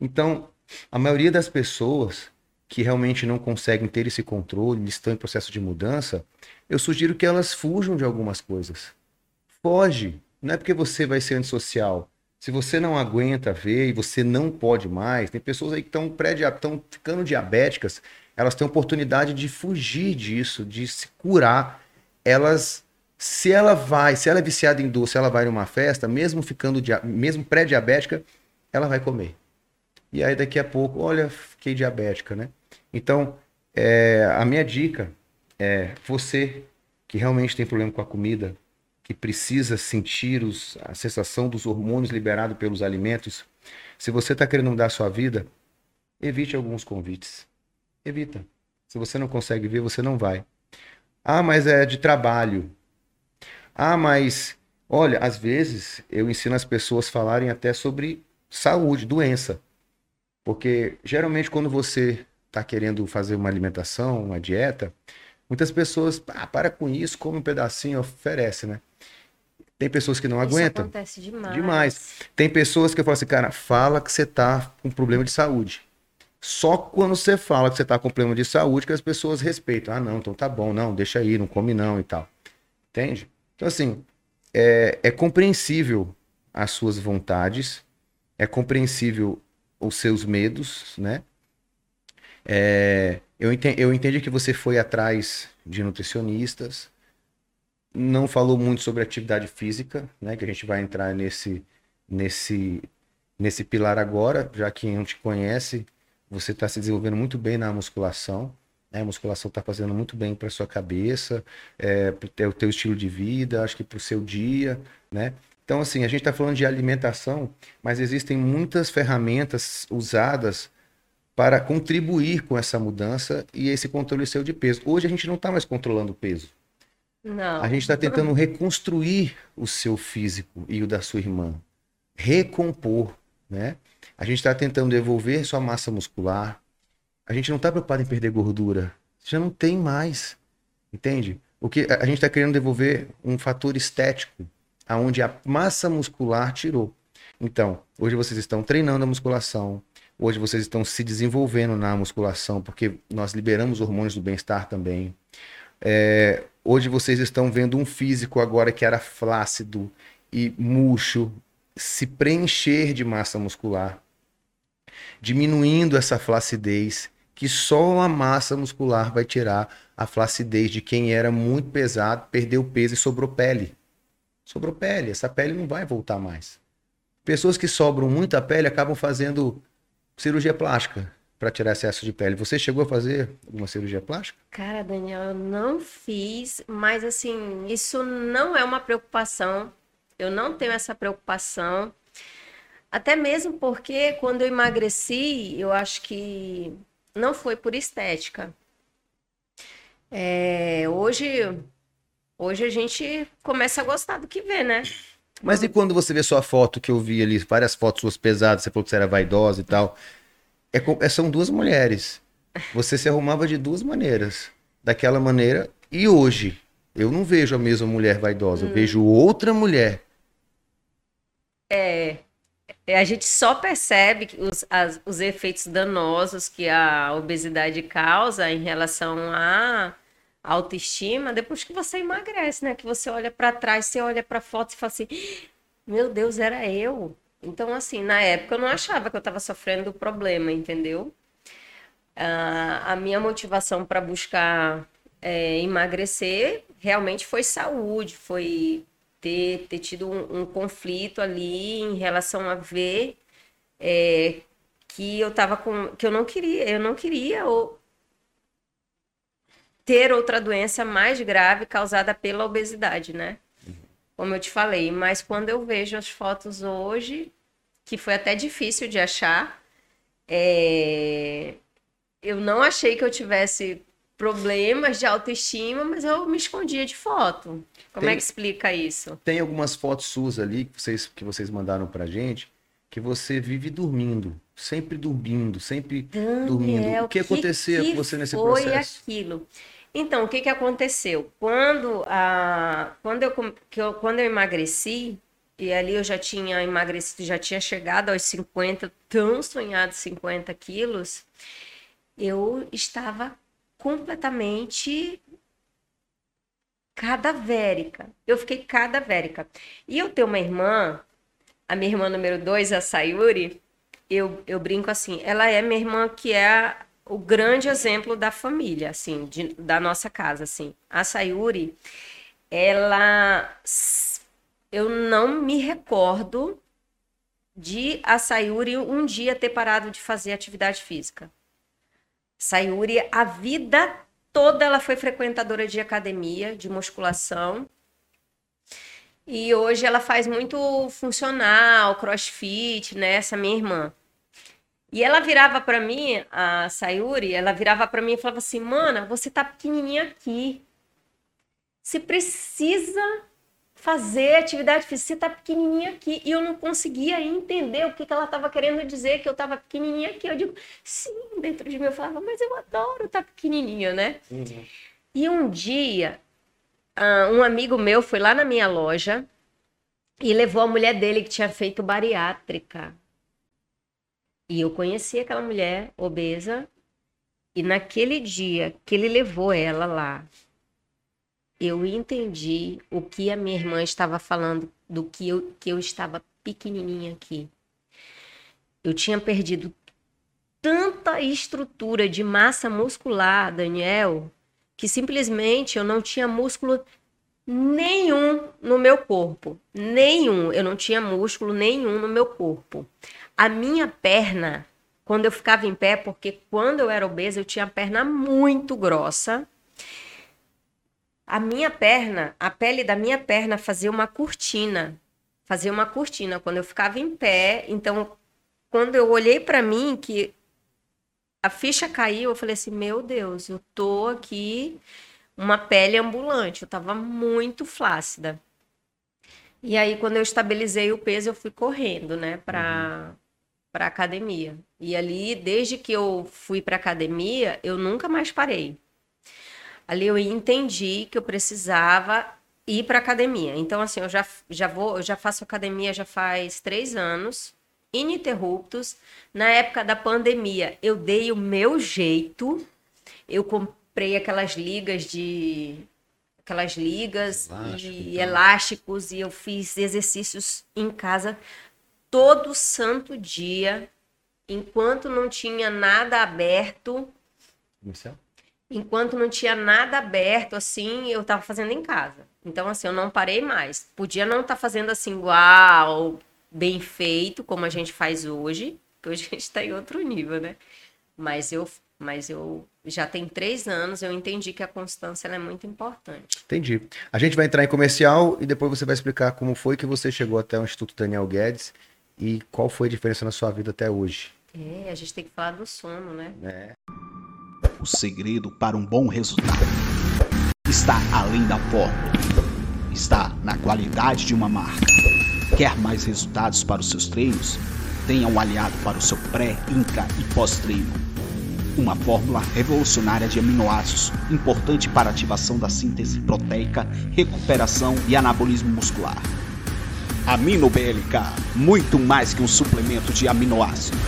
Então, a maioria das pessoas que realmente não conseguem ter esse controle, estão em processo de mudança, eu sugiro que elas fujam de algumas coisas. Foge. Não é porque você vai ser antissocial. Se você não aguenta ver e você não pode mais, tem pessoas aí que estão pré estão ficando diabéticas, elas têm oportunidade de fugir disso, de se curar. Elas, se ela vai, se ela é viciada em doce, ela vai numa festa, mesmo ficando, mesmo pré-diabética, ela vai comer. E aí daqui a pouco, olha, fiquei diabética, né? Então, é, a minha dica é você que realmente tem problema com a comida, que precisa sentir os- a sensação dos hormônios liberados pelos alimentos, se você está querendo mudar a sua vida, evite alguns convites. Evita. Se você não consegue ver, você não vai. Ah, mas é de trabalho. Ah, mas olha, às vezes eu ensino as pessoas a falarem até sobre saúde, doença. Porque geralmente quando você está querendo fazer uma alimentação, uma dieta, muitas pessoas, ah, para com isso, come um pedacinho, oferece, né? Tem pessoas que não Isso aguentam. acontece demais. Demais. Tem pessoas que falam assim, cara, fala que você tá com problema de saúde. Só quando você fala que você tá com problema de saúde que as pessoas respeitam. Ah, não, então tá bom, não, deixa aí, não come não e tal. Entende? Então, assim, é, é compreensível as suas vontades, é compreensível os seus medos, né? É, eu, enten- eu entendi que você foi atrás de nutricionistas, não falou muito sobre atividade física, né? Que a gente vai entrar nesse, nesse, nesse pilar agora, já que não te conhece, você está se desenvolvendo muito bem na musculação. Né? A musculação está fazendo muito bem para sua cabeça, é, para o teu estilo de vida, acho que para o seu dia, né? Então, assim, a gente está falando de alimentação, mas existem muitas ferramentas usadas para contribuir com essa mudança e esse controle seu de peso. Hoje a gente não está mais controlando o peso. Não. A gente está tentando reconstruir o seu físico e o da sua irmã. Recompor, né? A gente está tentando devolver sua massa muscular. A gente não está preocupado em perder gordura. Já não tem mais. Entende? O que a gente está querendo devolver um fator estético, aonde a massa muscular tirou. Então, hoje vocês estão treinando a musculação, hoje vocês estão se desenvolvendo na musculação, porque nós liberamos hormônios do bem-estar também. É, hoje vocês estão vendo um físico agora que era flácido e murcho se preencher de massa muscular, diminuindo essa flacidez, que só a massa muscular vai tirar a flacidez de quem era muito pesado, perdeu peso e sobrou pele. Sobrou pele, essa pele não vai voltar mais. Pessoas que sobram muita pele acabam fazendo cirurgia plástica para tirar excesso de pele. Você chegou a fazer alguma cirurgia plástica? Cara, Daniel, eu não fiz, mas assim, isso não é uma preocupação. Eu não tenho essa preocupação. Até mesmo porque quando eu emagreci, eu acho que não foi por estética. É, hoje, hoje a gente começa a gostar do que vê, né? Mas e quando você vê sua foto que eu vi ali, várias fotos suas pesadas, você falou que você era vaidosa e tal. É, é, são duas mulheres. Você se arrumava de duas maneiras. Daquela maneira e hoje. Eu não vejo a mesma mulher vaidosa, hum. eu vejo outra mulher. É. é a gente só percebe os, as, os efeitos danosos que a obesidade causa em relação à autoestima depois que você emagrece, né? Que você olha para trás, você olha para foto e fala assim: Meu Deus, era eu. Então, assim, na época eu não achava que eu estava sofrendo problema, entendeu? Uh, a minha motivação para buscar é, emagrecer realmente foi saúde, foi ter, ter tido um, um conflito ali em relação a ver é, que eu tava com. que eu não queria, eu não queria ou, ter outra doença mais grave causada pela obesidade, né? como eu te falei. Mas quando eu vejo as fotos hoje, que foi até difícil de achar, é... eu não achei que eu tivesse problemas de autoestima, mas eu me escondia de foto. Como é tem, é que explica isso? Tem algumas fotos suas ali que vocês, que vocês mandaram pra gente que você vive dormindo, sempre dormindo, sempre Daniel, dormindo. O que, que aconteceu que com você nesse foi processo? Foi aquilo. Então, o que, que aconteceu? Quando, a, quando, eu, eu, quando eu emagreci, e ali eu já tinha emagrecido, já tinha chegado aos 50, tão sonhados 50 quilos, eu estava completamente cadavérica. Eu fiquei cadavérica. E eu tenho uma irmã, a minha irmã número 2, a Sayuri, eu, eu brinco assim, ela é minha irmã que é o grande exemplo da família, assim, de, da nossa casa, assim. A Sayuri, ela... Eu não me recordo de a Sayuri um dia ter parado de fazer atividade física. Sayuri, a vida toda ela foi frequentadora de academia, de musculação. E hoje ela faz muito funcional, crossfit, né? Essa minha irmã. E ela virava para mim, a Sayuri, ela virava para mim e falava assim: "Mana, você tá pequenininha aqui. Você precisa fazer atividade física, você tá pequenininha aqui". E eu não conseguia entender o que, que ela estava querendo dizer que eu estava pequenininha aqui. Eu digo: "Sim", dentro de mim eu falava: "Mas eu adoro estar tá pequenininha, né?". Uhum. E um dia, um amigo meu foi lá na minha loja e levou a mulher dele que tinha feito bariátrica. E eu conheci aquela mulher obesa, e naquele dia que ele levou ela lá, eu entendi o que a minha irmã estava falando, do que eu, que eu estava pequenininha aqui. Eu tinha perdido tanta estrutura de massa muscular, Daniel, que simplesmente eu não tinha músculo nenhum no meu corpo. Nenhum. Eu não tinha músculo nenhum no meu corpo. A minha perna, quando eu ficava em pé, porque quando eu era obesa, eu tinha a perna muito grossa. A minha perna, a pele da minha perna fazia uma cortina. Fazia uma cortina quando eu ficava em pé. Então, quando eu olhei para mim, que a ficha caiu, eu falei assim: meu Deus, eu tô aqui uma pele ambulante. Eu tava muito flácida. E aí, quando eu estabilizei o peso, eu fui correndo, né, para uhum. para academia. E ali, desde que eu fui para academia, eu nunca mais parei. Ali eu entendi que eu precisava ir para academia. Então, assim, eu já, já vou, eu já faço academia já faz três anos ininterruptos. Na época da pandemia, eu dei o meu jeito. Eu comprei aquelas ligas de aquelas ligas Elástico, e então. elásticos e eu fiz exercícios em casa todo santo dia, enquanto não tinha nada aberto. Enquanto não tinha nada aberto, assim, eu estava fazendo em casa. Então, assim, eu não parei mais. Podia não estar tá fazendo assim, uau, bem feito, como a gente faz hoje, que hoje a gente está em outro nível, né? Mas eu, mas eu já tem três anos, eu entendi que a constância é muito importante. Entendi. A gente vai entrar em comercial e depois você vai explicar como foi que você chegou até o Instituto Daniel Guedes e qual foi a diferença na sua vida até hoje. É, a gente tem que falar do sono, né? É. O segredo para um bom resultado está além da fórmula. Está na qualidade de uma marca Quer mais resultados para os seus treinos? Tenha um aliado para o seu pré, intra e pós-treino. Uma fórmula revolucionária de aminoácidos, importante para ativação da síntese proteica, recuperação e anabolismo muscular. Amino BLK, muito mais que um suplemento de aminoácidos.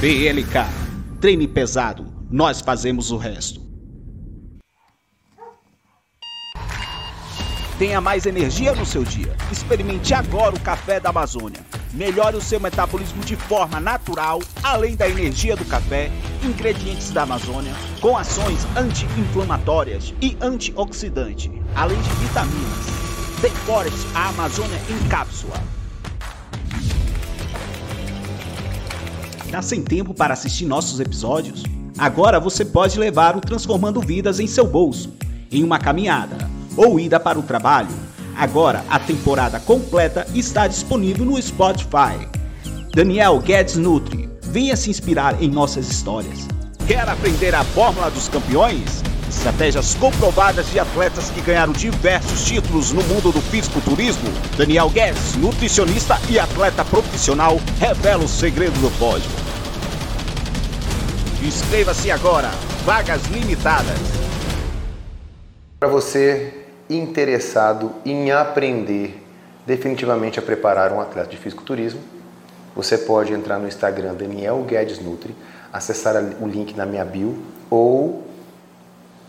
BLK, treine pesado, nós fazemos o resto. Tenha mais energia no seu dia. Experimente agora o café da Amazônia. Melhore o seu metabolismo de forma natural, além da energia do café, ingredientes da Amazônia, com ações anti-inflamatórias e antioxidante, além de vitaminas. Forest, a Amazônia em cápsula. Tá sem tempo para assistir nossos episódios? Agora você pode levar o Transformando Vidas em seu bolso, em uma caminhada ou ida para o trabalho. Agora a temporada completa está disponível no Spotify. Daniel Guedes Nutri, venha se inspirar em nossas histórias. Quer aprender a fórmula dos campeões? Estratégias comprovadas de atletas que ganharam diversos títulos no mundo do fisiculturismo? Daniel Guedes, nutricionista e atleta profissional, revela o segredo do pódio. Inscreva-se agora, vagas limitadas. Para você interessado em aprender definitivamente a preparar um atleta de fisiculturismo, você pode entrar no Instagram Daniel Guedes Nutri, acessar o link na minha bio ou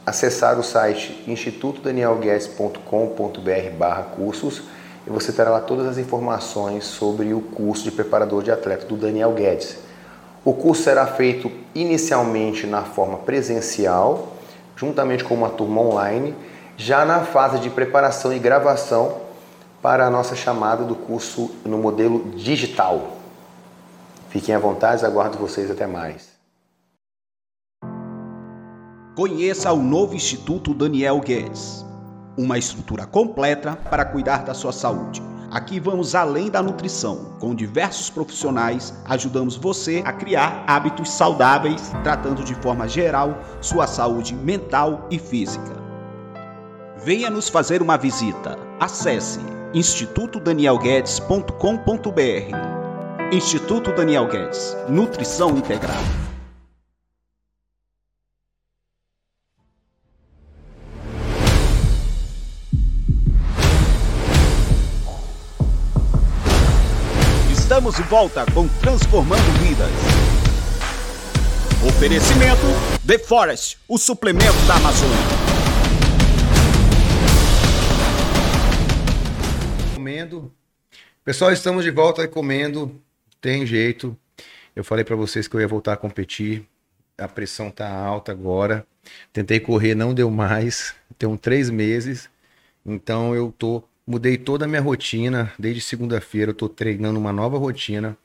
acessar o site institutodanielguedes.com.br cursos e você terá lá todas as informações sobre o curso de preparador de atleta do Daniel Guedes. O curso será feito inicialmente na forma presencial, juntamente com uma turma online, já na fase de preparação e gravação para a nossa chamada do curso no modelo digital. Fiquem à vontade, aguardo vocês até mais. Conheça o novo Instituto Daniel Guedes, uma estrutura completa para cuidar da sua saúde. Aqui vamos além da nutrição. Com diversos profissionais, ajudamos você a criar hábitos saudáveis, tratando de forma geral sua saúde mental e física. Venha nos fazer uma visita. Acesse institutodanielguedes.com.br. Instituto Daniel Guedes. Nutrição integrada. Estamos de volta com Transformando Vidas. Oferecimento The Forest, o suplemento da Amazônia. Comendo. Pessoal, estamos de volta comendo. Tem jeito. Eu falei para vocês que eu ia voltar a competir. A pressão tá alta agora. Tentei correr, não deu mais. Tem três meses. Então eu tô Mudei toda a minha rotina. Desde segunda-feira eu tô treinando uma nova rotina.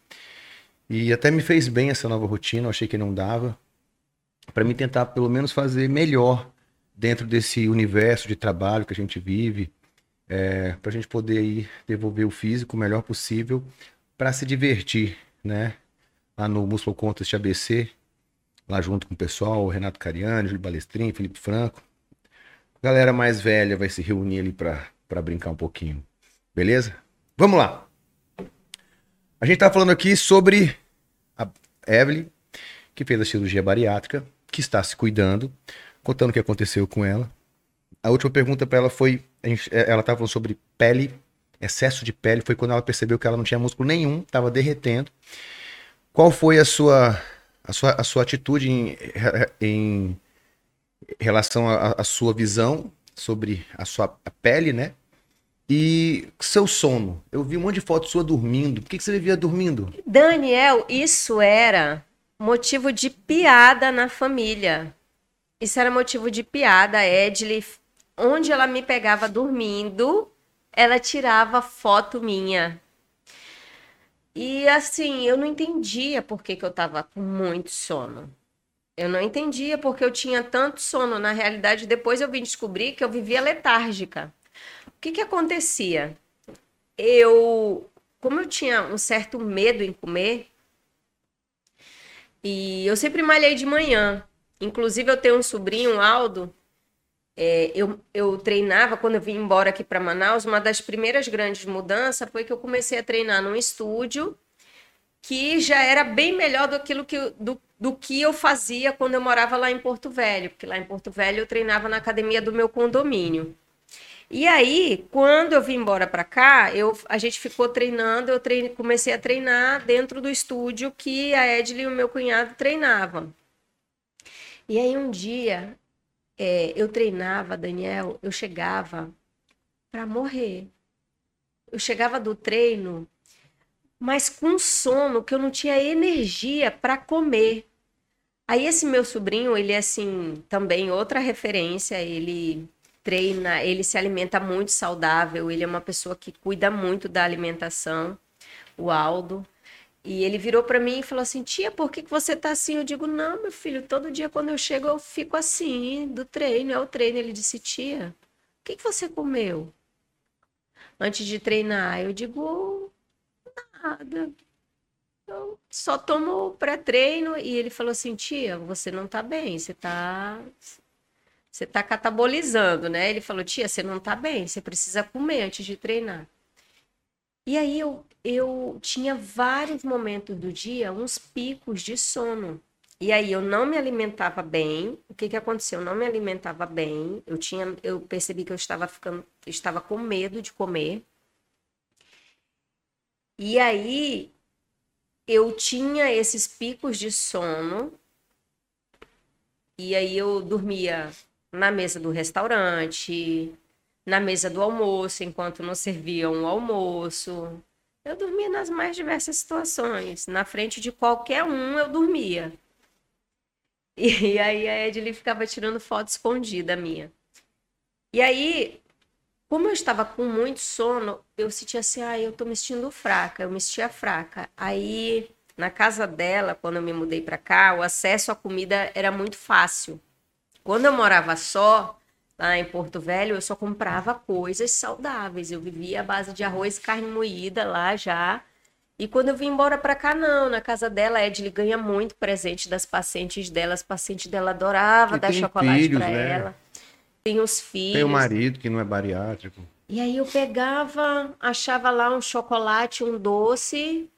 E até me fez bem essa nova rotina, eu achei que não dava. Para mim tentar pelo menos fazer melhor dentro desse universo de trabalho que a gente vive, é, para a gente poder aí devolver o físico o melhor possível para se divertir, né? Lá no Músculo Contest ABC, lá junto com o pessoal, o Renato Cariani, Júlio Balestrin, Felipe Franco. A galera mais velha vai se reunir ali para brincar um pouquinho. Beleza? Vamos lá. A gente tá falando aqui sobre a Evelyn, que fez a cirurgia bariátrica, que está se cuidando, contando o que aconteceu com ela. A última pergunta para ela foi, é, ela estava falando sobre pele, excesso de pele, foi quando ela percebeu que ela não tinha músculo nenhum, estava derretendo. Qual foi a sua, a sua, a sua atitude em, em relação à sua visão sobre a sua a pele, né? E seu sono. Eu vi um monte de foto sua dormindo. Por que, que você vivia dormindo? Daniel, isso era motivo de piada na família. Isso era motivo de piada. Edley, onde ela me pegava dormindo, ela tirava foto minha. E assim, eu não entendia por que, que eu tava com muito sono. Eu não entendia porque eu tinha tanto sono. Na realidade, depois eu vim descobrir que eu vivia letárgica. O que, que acontecia? Eu, como eu tinha um certo medo em comer, e eu sempre malhei de manhã. Inclusive, eu tenho um sobrinho, Aldo. É, eu, eu treinava quando eu vim embora aqui para Manaus. Uma das primeiras grandes mudanças foi que eu comecei a treinar num estúdio que já era bem melhor do, que, do, do que eu fazia quando eu morava lá em Porto Velho, porque lá em Porto Velho eu treinava na academia do meu condomínio. E aí, quando eu vim embora para cá, eu, a gente ficou treinando, eu treine, comecei a treinar dentro do estúdio que a Edley e o meu cunhado treinavam. E aí um dia é, eu treinava, Daniel, eu chegava para morrer. Eu chegava do treino, mas com sono, que eu não tinha energia para comer. Aí esse meu sobrinho, ele é assim, também outra referência, ele treina, ele se alimenta muito saudável, ele é uma pessoa que cuida muito da alimentação, o Aldo. E ele virou para mim e falou assim: Tia, por que, que você tá assim? Eu digo: Não, meu filho, todo dia quando eu chego eu fico assim, do treino, é o treino. Ele disse: Tia, o que, que você comeu antes de treinar? Eu digo: Nada. Eu só tomo pré-treino. E ele falou assim: Tia, você não tá bem, você tá você está catabolizando, né? Ele falou, tia, você não está bem, você precisa comer antes de treinar. E aí eu, eu tinha vários momentos do dia, uns picos de sono. E aí eu não me alimentava bem. O que que aconteceu? Eu não me alimentava bem. Eu tinha, eu percebi que eu estava ficando, estava com medo de comer. E aí eu tinha esses picos de sono. E aí eu dormia na mesa do restaurante, na mesa do almoço, enquanto não serviam o almoço. Eu dormia nas mais diversas situações. Na frente de qualquer um, eu dormia. E, aí a Edile ficava tirando foto escondida minha. E aí, como eu estava com muito sono, eu sentia assim, ah, eu tô me sentindo fraca, eu me sentia fraca. Aí, na casa dela, quando eu me mudei para cá, o acesso à comida era muito fácil. Quando eu morava só, lá em Porto Velho, eu só comprava coisas saudáveis. Eu vivia à base de arroz e carne moída lá já. E quando eu vim embora para cá, não. Na casa dela, a Edile ganha muito presente das pacientes dela. As pacientes dela adoravam dar chocolate para né? ela. Tem os filhos. Tem o marido que não é bariátrico. E aí eu pegava, achava lá um chocolate, um doce,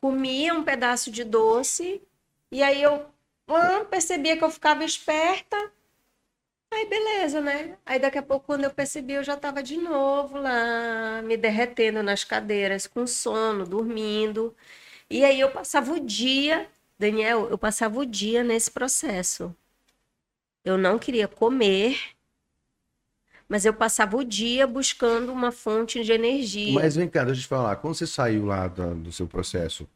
comia um pedaço de doce, e aí eu ah, percebia que eu ficava esperta. Aí beleza, né? Aí daqui a pouco, quando eu percebi, eu já estava de novo lá, me derretendo nas cadeiras, com sono, dormindo. E aí eu passava o dia, Daniel, eu passava o dia nesse processo. Eu não queria comer, mas eu passava o dia buscando uma fonte de energia. Mas vem cá, deixa eu te falar, quando você saiu lá do, do seu processo,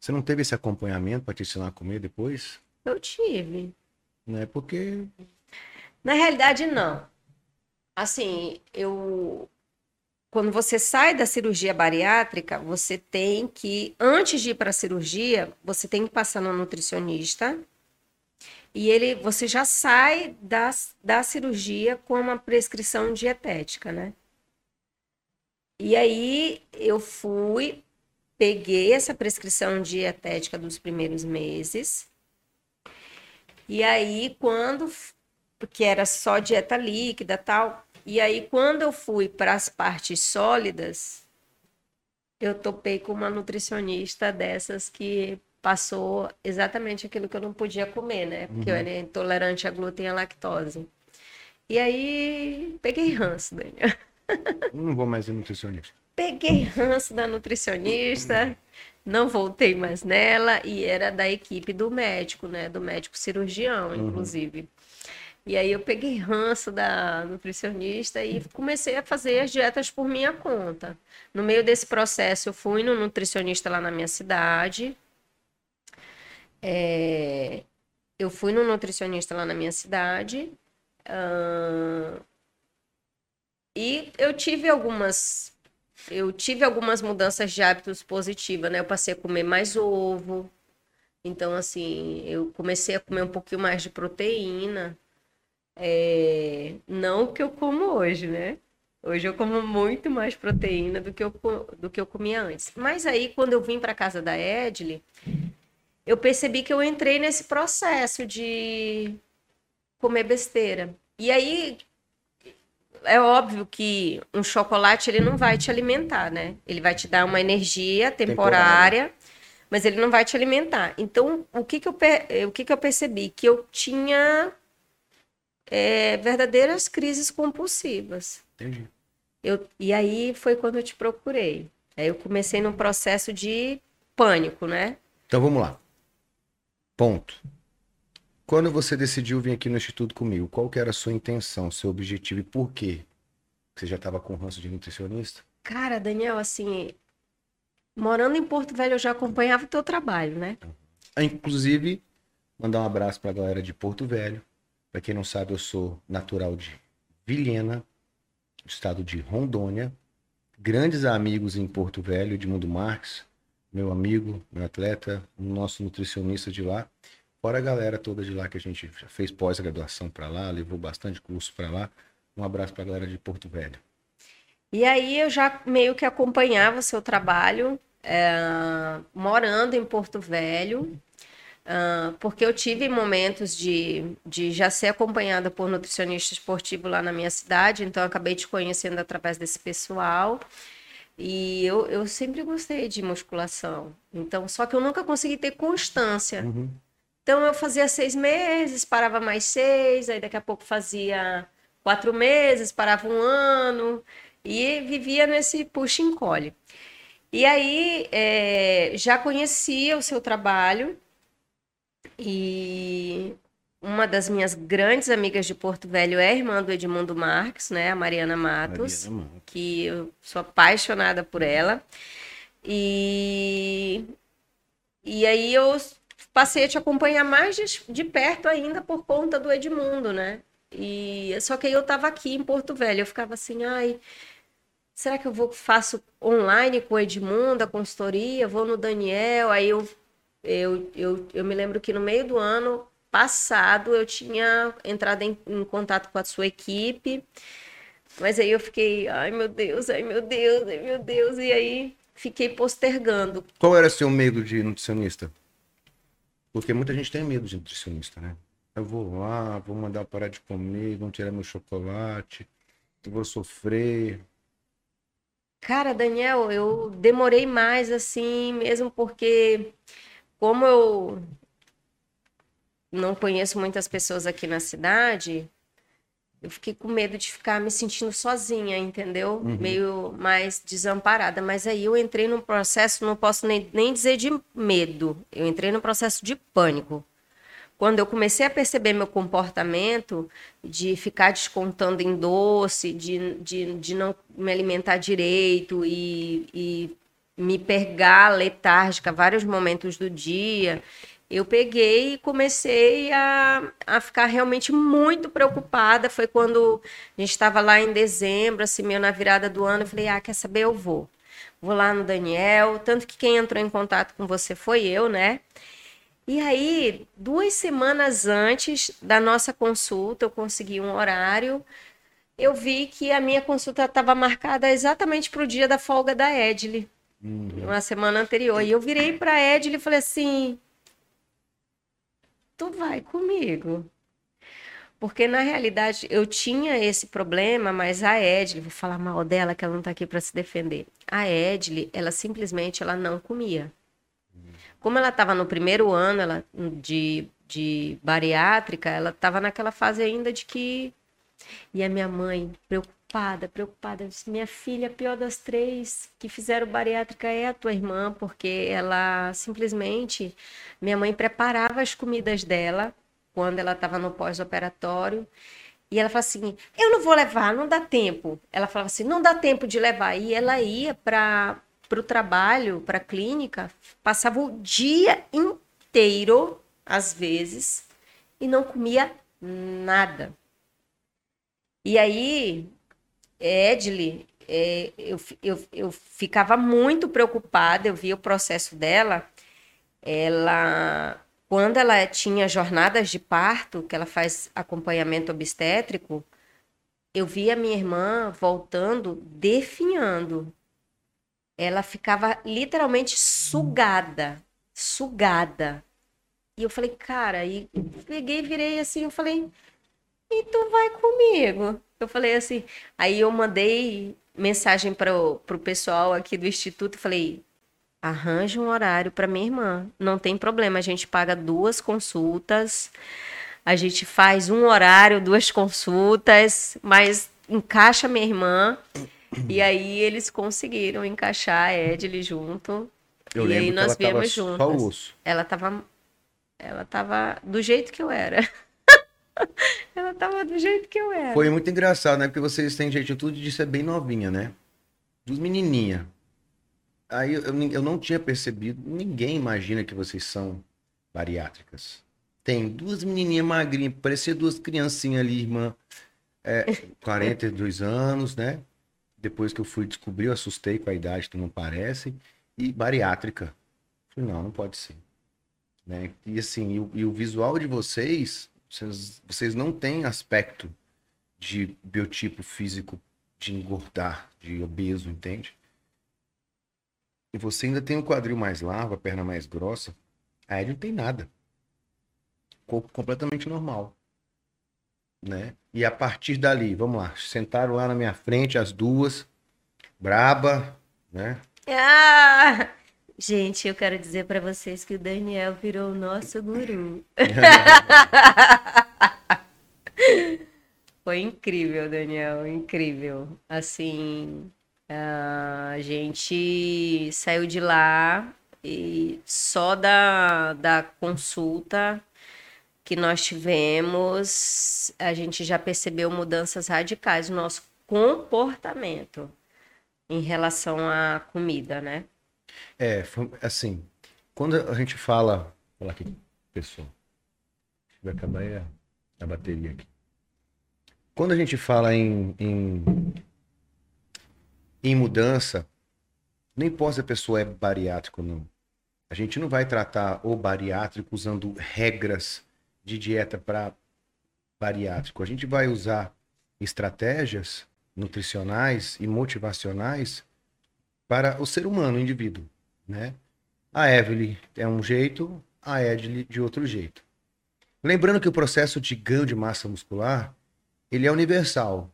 você não teve esse acompanhamento para te ensinar a comer depois? Eu tive. Não é porque. Na realidade, não. Assim, eu. quando você sai da cirurgia bariátrica, você tem que, antes de ir para a cirurgia, você tem que passar no nutricionista. E ele, você já sai da, da cirurgia com uma prescrição dietética, né? E aí eu fui, peguei essa prescrição dietética dos primeiros meses. E aí, quando, porque era só dieta líquida tal, e aí, quando eu fui para as partes sólidas, eu topei com uma nutricionista dessas que passou exatamente aquilo que eu não podia comer, né? Porque uhum. eu era intolerante a glúten e a lactose. E aí, peguei ranço, Daniel. Não vou mais ir nutricionista. Peguei ranço da nutricionista, não voltei mais nela e era da equipe do médico, né? Do médico cirurgião, uhum. inclusive. E aí eu peguei ranço da nutricionista e comecei a fazer as dietas por minha conta. No meio desse processo, eu fui no nutricionista lá na minha cidade. É... Eu fui no nutricionista lá na minha cidade. Uh... E eu tive algumas eu tive algumas mudanças de hábitos positivas, né? Eu passei a comer mais ovo. Então, assim, eu comecei a comer um pouquinho mais de proteína. É, não que eu como hoje, né? Hoje eu como muito mais proteína do que eu, do que eu comia antes. Mas aí, quando eu vim para casa da Edley, eu percebi que eu entrei nesse processo de comer besteira. E aí, é óbvio que um chocolate ele não vai te alimentar, né? Ele vai te dar uma energia temporária, temporária. mas ele não vai te alimentar. Então, o que que eu, o que que eu percebi? Que eu tinha é, verdadeiras crises compulsivas. Entendi. Eu, e aí foi quando eu te procurei. Aí eu comecei num processo de pânico, né? Então vamos lá. Ponto. Quando você decidiu vir aqui no Instituto comigo, qual que era a sua intenção, seu objetivo e por quê? Você já estava com ranço de nutricionista? Cara, Daniel, assim, morando em Porto Velho, eu já acompanhava o teu trabalho, né? Inclusive, mandar um abraço para a galera de Porto Velho, para quem não sabe, eu sou natural de Vilhena, estado de Rondônia. Grandes amigos em Porto Velho, Edmundo Marques, meu amigo, meu atleta, nosso nutricionista de lá. Fora a galera toda de lá que a gente fez pós-graduação para lá, levou bastante curso para lá. Um abraço para a galera de Porto Velho. E aí eu já meio que acompanhava o seu trabalho, é, morando em Porto Velho. Uh, porque eu tive momentos de, de já ser acompanhada por nutricionista esportivo lá na minha cidade, então acabei te conhecendo através desse pessoal. E eu, eu sempre gostei de musculação. Então, só que eu nunca consegui ter constância. Uhum. Então, eu fazia seis meses, parava mais seis, aí daqui a pouco fazia quatro meses, parava um ano, e vivia nesse puxa-encolhe. E aí, é, já conhecia o seu trabalho, e uma das minhas grandes amigas de Porto Velho é a irmã do Edmundo Marques, né? A Mariana Matos, Mariana que eu sou apaixonada por ela. E, e aí eu passei a te acompanhar mais de, de perto ainda por conta do Edmundo, né? E só que aí eu estava aqui em Porto Velho, eu ficava assim, ai, será que eu vou faço online com o Edmundo a consultoria, vou no Daniel, aí eu eu, eu, eu me lembro que no meio do ano passado eu tinha entrado em, em contato com a sua equipe, mas aí eu fiquei, ai meu Deus, ai meu Deus, ai meu Deus, e aí fiquei postergando. Qual era seu medo de nutricionista? Porque muita gente tem medo de nutricionista, né? Eu vou lá, vou mandar parar de comer, vão tirar meu chocolate, eu vou sofrer. Cara, Daniel, eu demorei mais assim, mesmo porque como eu não conheço muitas pessoas aqui na cidade, eu fiquei com medo de ficar me sentindo sozinha, entendeu? Uhum. Meio mais desamparada. Mas aí eu entrei num processo, não posso nem, nem dizer de medo, eu entrei num processo de pânico. Quando eu comecei a perceber meu comportamento de ficar descontando em doce, de, de, de não me alimentar direito e, e me pegar letárgica vários momentos do dia eu peguei e comecei a, a ficar realmente muito preocupada. Foi quando a gente estava lá em dezembro, assim, meio na virada do ano. Eu falei, ah, quer saber? Eu vou. Vou lá no Daniel. Tanto que quem entrou em contato com você foi eu, né? E aí, duas semanas antes da nossa consulta, eu consegui um horário. Eu vi que a minha consulta estava marcada exatamente para o dia da folga da Edile, uhum. na semana anterior. E eu virei para a Edile e falei assim: tu vai comigo. Porque na realidade eu tinha esse problema, mas a Edile, vou falar mal dela que ela não está aqui para se defender. A Edile, ela simplesmente ela não comia. Como ela estava no primeiro ano ela, de, de bariátrica, ela estava naquela fase ainda de que. E a minha mãe, preocupada, preocupada, disse, minha filha, a pior das três que fizeram bariátrica é a tua irmã, porque ela simplesmente minha mãe preparava as comidas dela quando ela estava no pós-operatório. E ela falava assim: Eu não vou levar, não dá tempo. Ela falava assim: Não dá tempo de levar. E ela ia para o trabalho, para a clínica, passava o dia inteiro, às vezes, e não comia nada. E aí, Edile, é, eu, eu, eu ficava muito preocupada, eu via o processo dela ela quando ela tinha jornadas de parto, que ela faz acompanhamento obstétrico, eu via minha irmã voltando definhando. Ela ficava literalmente sugada, sugada. E eu falei, cara, e peguei, virei assim, eu falei, e tu vai comigo? Eu falei assim, aí eu mandei mensagem para o pessoal aqui do instituto, falei, arranja um horário para minha irmã. Não tem problema, a gente paga duas consultas, a gente faz um horário, duas consultas, mas encaixa minha irmã. E aí eles conseguiram encaixar a Edile junto. Eu e aí nós viemos juntos. Ela tava ela tava do jeito que eu era. ela tava do jeito que eu era. Foi muito engraçado, né? Porque vocês têm gente tudo de ser bem novinha, né? Dos menininha. Aí eu, eu não tinha percebido, ninguém imagina que vocês são bariátricas. Tem duas menininhas magrinhas, parecia duas criancinhas ali, irmã, é, 42 anos, né? Depois que eu fui descobrir, eu assustei com a idade, que não parece. E bariátrica. Falei, não, não pode ser. Né? E assim, e o, e o visual de vocês, vocês, vocês não têm aspecto de biotipo físico de engordar, de obeso, entende? e você ainda tem o quadril mais largo, a perna mais grossa, aí não tem nada. Corpo completamente normal. Né? E a partir dali, vamos lá, sentaram lá na minha frente as duas, braba, né? Ah! Gente, eu quero dizer para vocês que o Daniel virou o nosso guru. Foi incrível, Daniel, incrível. Assim, a gente saiu de lá e só da, da consulta que nós tivemos, a gente já percebeu mudanças radicais no nosso comportamento em relação à comida, né? É, assim, quando a gente fala. Olha aqui, pessoal. Vai acabar a, a bateria aqui. Quando a gente fala em, em em mudança, não importa se a pessoa é bariátrica ou não. A gente não vai tratar o bariátrico usando regras de dieta para bariátrico. A gente vai usar estratégias nutricionais e motivacionais para o ser humano, o indivíduo, né? A Evelyn é um jeito, a Edley de outro jeito. Lembrando que o processo de ganho de massa muscular, ele é universal.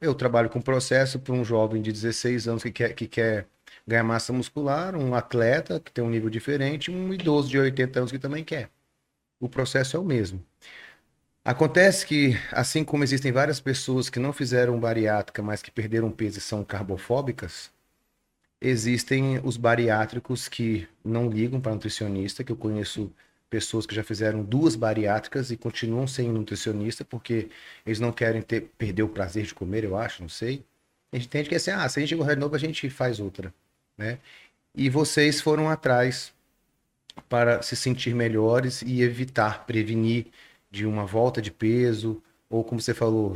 Eu trabalho com processo para um jovem de 16 anos que quer, que quer ganhar massa muscular, um atleta que tem um nível diferente, um idoso de 80 anos que também quer. O processo é o mesmo. Acontece que, assim como existem várias pessoas que não fizeram bariátrica, mas que perderam peso e são carbofóbicas, existem os bariátricos que não ligam para nutricionista, que eu conheço pessoas que já fizeram duas bariátricas e continuam sem nutricionista porque eles não querem ter, perder o prazer de comer, eu acho, não sei. A gente entende que é assim, ah, se a gente engordar de novo, a gente faz outra, né? E vocês foram atrás para se sentir melhores e evitar, prevenir de uma volta de peso, ou como você falou,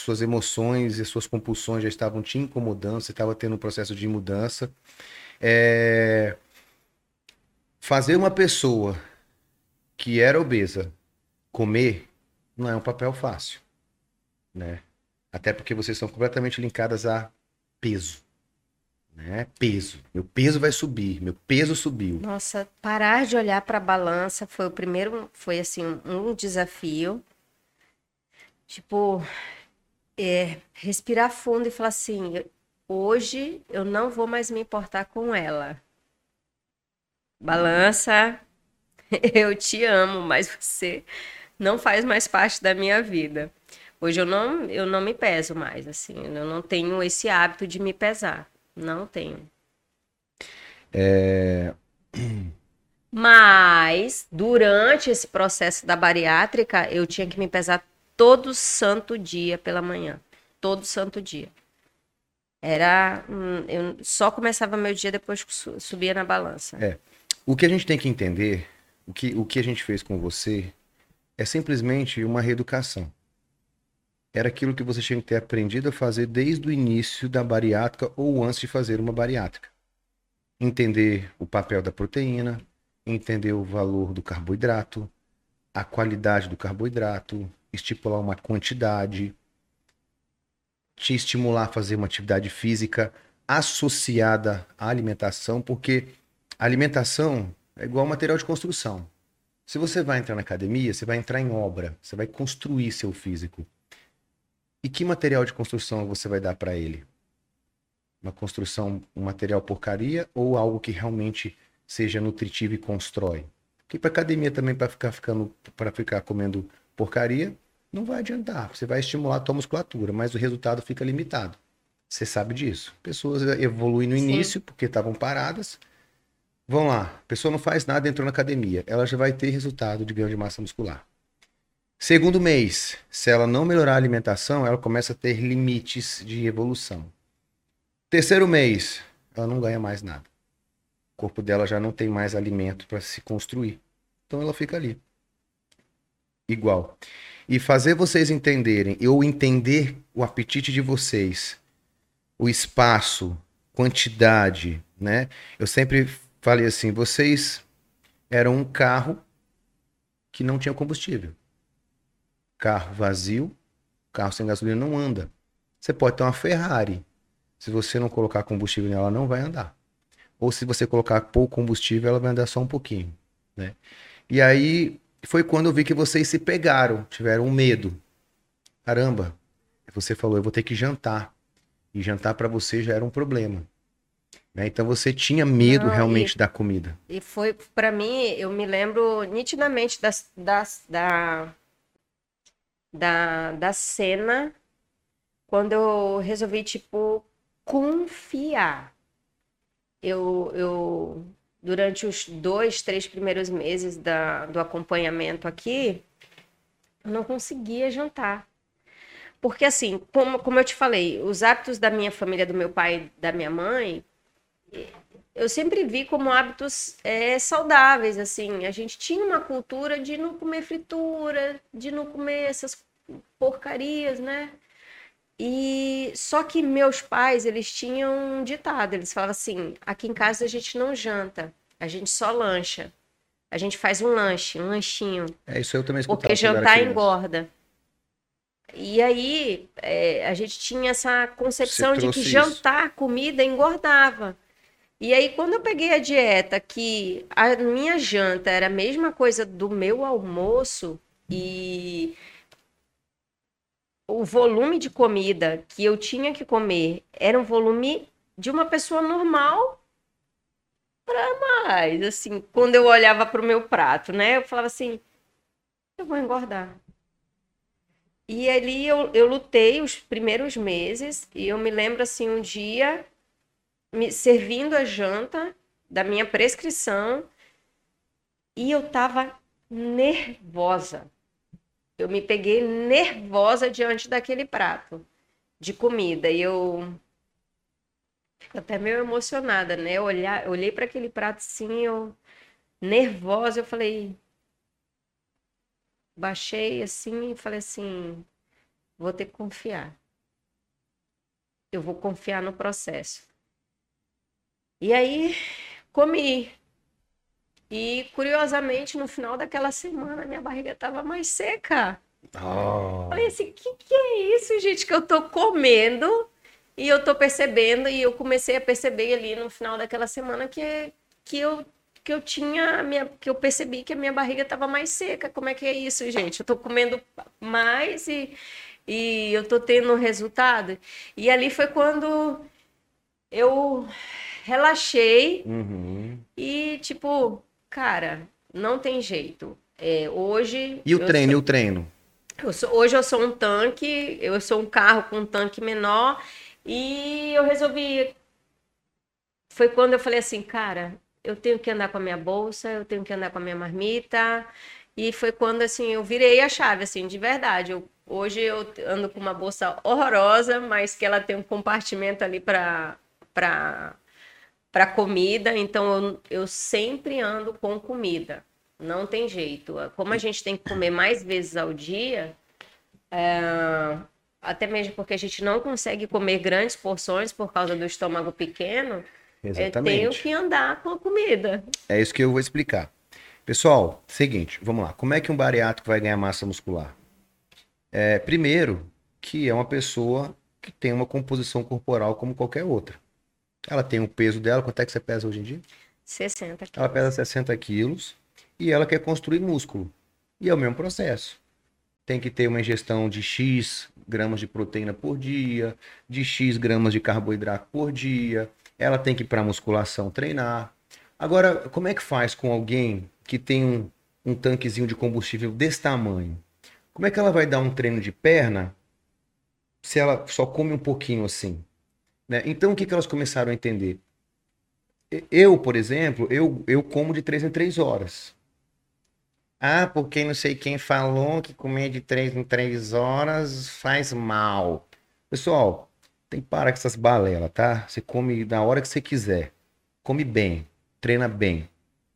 suas emoções e suas compulsões já estavam te incomodando, você estava tendo um processo de mudança. É... Fazer uma pessoa que era obesa comer não é um papel fácil, né? Até porque vocês são completamente linkadas a peso né? Peso. Meu peso vai subir, meu peso subiu. Nossa, parar de olhar para a balança foi o primeiro, foi assim, um desafio. Tipo, é, respirar fundo e falar assim: hoje eu não vou mais me importar com ela. Balança, eu te amo, mas você não faz mais parte da minha vida. Hoje eu não, eu não me peso mais, assim, eu não tenho esse hábito de me pesar. Não tenho. É... Mas, durante esse processo da bariátrica, eu tinha que me pesar todo santo dia pela manhã. Todo santo dia. Era. Eu só começava meu dia depois que subia na balança. É. O que a gente tem que entender, o que, o que a gente fez com você, é simplesmente uma reeducação era aquilo que você tinha que ter aprendido a fazer desde o início da bariátrica ou antes de fazer uma bariátrica. Entender o papel da proteína, entender o valor do carboidrato, a qualidade do carboidrato, estipular uma quantidade, te estimular a fazer uma atividade física associada à alimentação, porque alimentação é igual material de construção. Se você vai entrar na academia, você vai entrar em obra, você vai construir seu físico. E que material de construção você vai dar para ele? Uma construção, um material porcaria ou algo que realmente seja nutritivo e constrói? Porque para academia também para ficar ficando para ficar comendo porcaria, não vai adiantar. Você vai estimular a tua musculatura, mas o resultado fica limitado. Você sabe disso. Pessoas evoluem no início Sim. porque estavam paradas. Vão lá, a pessoa não faz nada, entrou na academia. Ela já vai ter resultado de ganho de massa muscular. Segundo mês, se ela não melhorar a alimentação, ela começa a ter limites de evolução. Terceiro mês, ela não ganha mais nada. O corpo dela já não tem mais alimento para se construir. Então ela fica ali. Igual. E fazer vocês entenderem, eu entender o apetite de vocês, o espaço, quantidade, né? Eu sempre falei assim, vocês eram um carro que não tinha combustível. Carro vazio, carro sem gasolina não anda. Você pode ter uma Ferrari. Se você não colocar combustível nela, não vai andar. Ou se você colocar pouco combustível, ela vai andar só um pouquinho, né? E aí foi quando eu vi que vocês se pegaram, tiveram um medo. Caramba, você falou, eu vou ter que jantar. E jantar para você já era um problema. Né? Então você tinha medo Não, realmente e, da comida. E foi, para mim, eu me lembro nitidamente das, das, da, da, da cena quando eu resolvi, tipo, confiar. Eu, eu durante os dois, três primeiros meses da, do acompanhamento aqui, eu não conseguia jantar. Porque, assim, como, como eu te falei, os hábitos da minha família, do meu pai da minha mãe, eu sempre vi como hábitos é, saudáveis, assim. A gente tinha uma cultura de não comer fritura, de não comer essas porcarias, né? E só que meus pais, eles tinham um ditado, eles falavam assim: aqui em casa a gente não janta, a gente só lancha. A gente faz um lanche, um lanchinho. É isso eu também Porque jantar engorda. E aí é, a gente tinha essa concepção de que jantar comida engordava. E aí, quando eu peguei a dieta, que a minha janta era a mesma coisa do meu almoço, e o volume de comida que eu tinha que comer era um volume de uma pessoa normal para mais. Assim, quando eu olhava para o meu prato, né? Eu falava assim: eu vou engordar. E ali eu, eu lutei os primeiros meses, e eu me lembro assim, um dia me servindo a janta da minha prescrição e eu tava nervosa. Eu me peguei nervosa diante daquele prato de comida e eu fico até meio emocionada, né? Eu olhar, eu olhei para aquele prato assim, eu nervosa, eu falei. Baixei assim e falei assim: vou ter que confiar. Eu vou confiar no processo. E aí, comi. E, curiosamente, no final daquela semana, minha barriga estava mais seca. Oh. Falei assim, o que, que é isso, gente, que eu tô comendo e eu tô percebendo, e eu comecei a perceber ali no final daquela semana que, que eu que eu tinha minha, que eu percebi que a minha barriga estava mais seca. Como é que é isso, gente? Eu tô comendo mais e, e eu tô tendo resultado. E ali foi quando eu relaxei Uhum. e tipo, cara, não tem jeito. É, hoje E o treino, sou- e o treino? eu sou- hoje eu sou um tanque, eu sou um carro com um tanque menor e eu resolvi. Foi quando eu falei assim, cara, eu tenho que andar com a minha bolsa, eu tenho que andar com a minha marmita. E foi quando assim eu virei a chave, assim, de verdade. Eu, hoje eu ando com uma bolsa horrorosa, mas que ela tem um compartimento ali para para para comida. Então eu, eu sempre ando com comida. Não tem jeito. Como a gente tem que comer mais vezes ao dia, é, até mesmo porque a gente não consegue comer grandes porções por causa do estômago pequeno, eu tenho Exatamente. que andar com a comida. É isso que eu vou explicar. Pessoal, seguinte, vamos lá. Como é que um bariátrico vai ganhar massa muscular? É, primeiro, que é uma pessoa que tem uma composição corporal como qualquer outra. Ela tem o peso dela, quanto é que você pesa hoje em dia? 60 Ela quilos. pesa 60 quilos e ela quer construir músculo. E é o mesmo processo. Tem que ter uma ingestão de X gramas de proteína por dia, de X gramas de carboidrato por dia. Ela tem que ir para musculação treinar. Agora, como é que faz com alguém que tem um, um tanquezinho de combustível desse tamanho? Como é que ela vai dar um treino de perna se ela só come um pouquinho assim? Né? Então, o que, que elas começaram a entender? Eu, por exemplo, eu, eu como de 3 em 3 horas. Ah, porque não sei quem falou que comer de 3 em 3 horas faz mal. Pessoal, tem que parar com essas balelas, tá? Você come na hora que você quiser. Come bem, treina bem.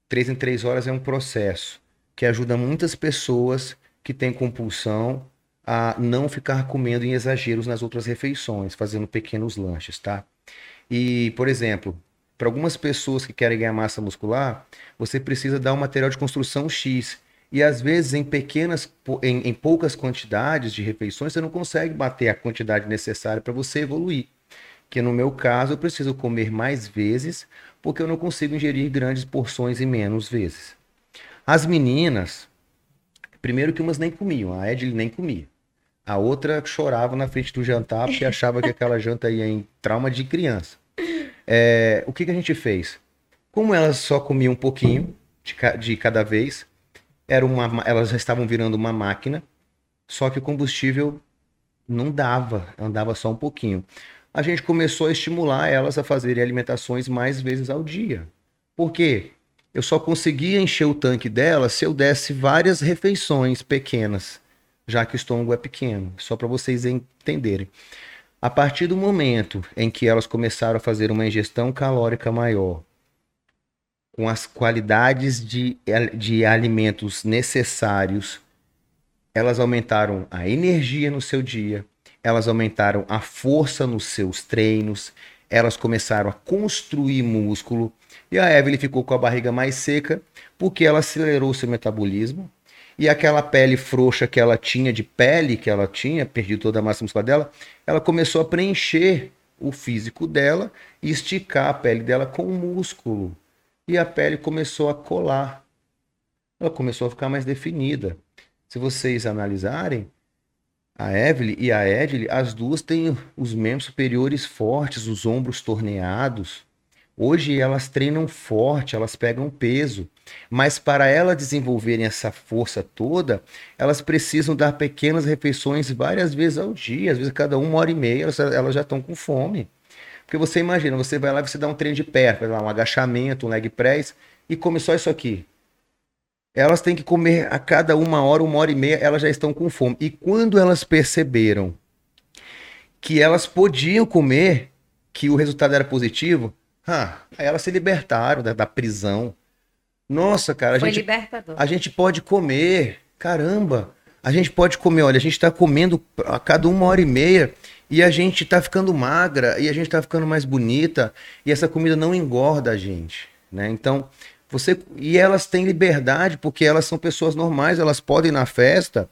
3 em 3 horas é um processo que ajuda muitas pessoas que têm compulsão a não ficar comendo em exageros nas outras refeições, fazendo pequenos lanches, tá? E, por exemplo, para algumas pessoas que querem ganhar massa muscular, você precisa dar um material de construção X. E às vezes em pequenas, em, em poucas quantidades de refeições, você não consegue bater a quantidade necessária para você evoluir. Que no meu caso, eu preciso comer mais vezes, porque eu não consigo ingerir grandes porções em menos vezes. As meninas, primeiro que umas nem comiam, a Edile nem comia. A outra chorava na frente do jantar porque achava que aquela janta ia em trauma de criança. É, o que, que a gente fez? Como elas só comiam um pouquinho de, ca- de cada vez, era uma, ma- elas estavam virando uma máquina, só que o combustível não dava, andava só um pouquinho. A gente começou a estimular elas a fazerem alimentações mais vezes ao dia. Por quê? Eu só conseguia encher o tanque delas se eu desse várias refeições pequenas, já que o estômago é pequeno, só para vocês entenderem. A partir do momento em que elas começaram a fazer uma ingestão calórica maior, com as qualidades de, de alimentos necessários, elas aumentaram a energia no seu dia, elas aumentaram a força nos seus treinos, elas começaram a construir músculo, e a Evelyn ficou com a barriga mais seca porque ela acelerou seu metabolismo, e aquela pele frouxa que ela tinha, de pele que ela tinha, perdi toda a massa muscular dela, ela começou a preencher o físico dela e esticar a pele dela com músculo. E a pele começou a colar. Ela começou a ficar mais definida. Se vocês analisarem, a Evelyn e a Edile, as duas têm os membros superiores fortes, os ombros torneados. Hoje elas treinam forte, elas pegam peso, mas para elas desenvolverem essa força toda, elas precisam dar pequenas refeições várias vezes ao dia, às vezes cada uma hora e meia, elas, já estão com fome. Porque você imagina, você vai lá e você dá um treino de perna, um agachamento, um leg press, e come só isso aqui. Elas têm que comer a cada uma hora, uma hora e meia, elas já estão com fome. E quando elas perceberam que elas podiam comer, que o resultado era positivo, ah, aí elas se libertaram da, da prisão. Nossa, cara, a Foi gente, libertador. a gente pode comer. Caramba, a gente pode comer. Olha, a gente tá comendo a cada uma hora e meia e a gente tá ficando magra e a gente tá ficando mais bonita e essa comida não engorda a gente, né? Então, você e elas têm liberdade porque elas são pessoas normais, elas podem ir na festa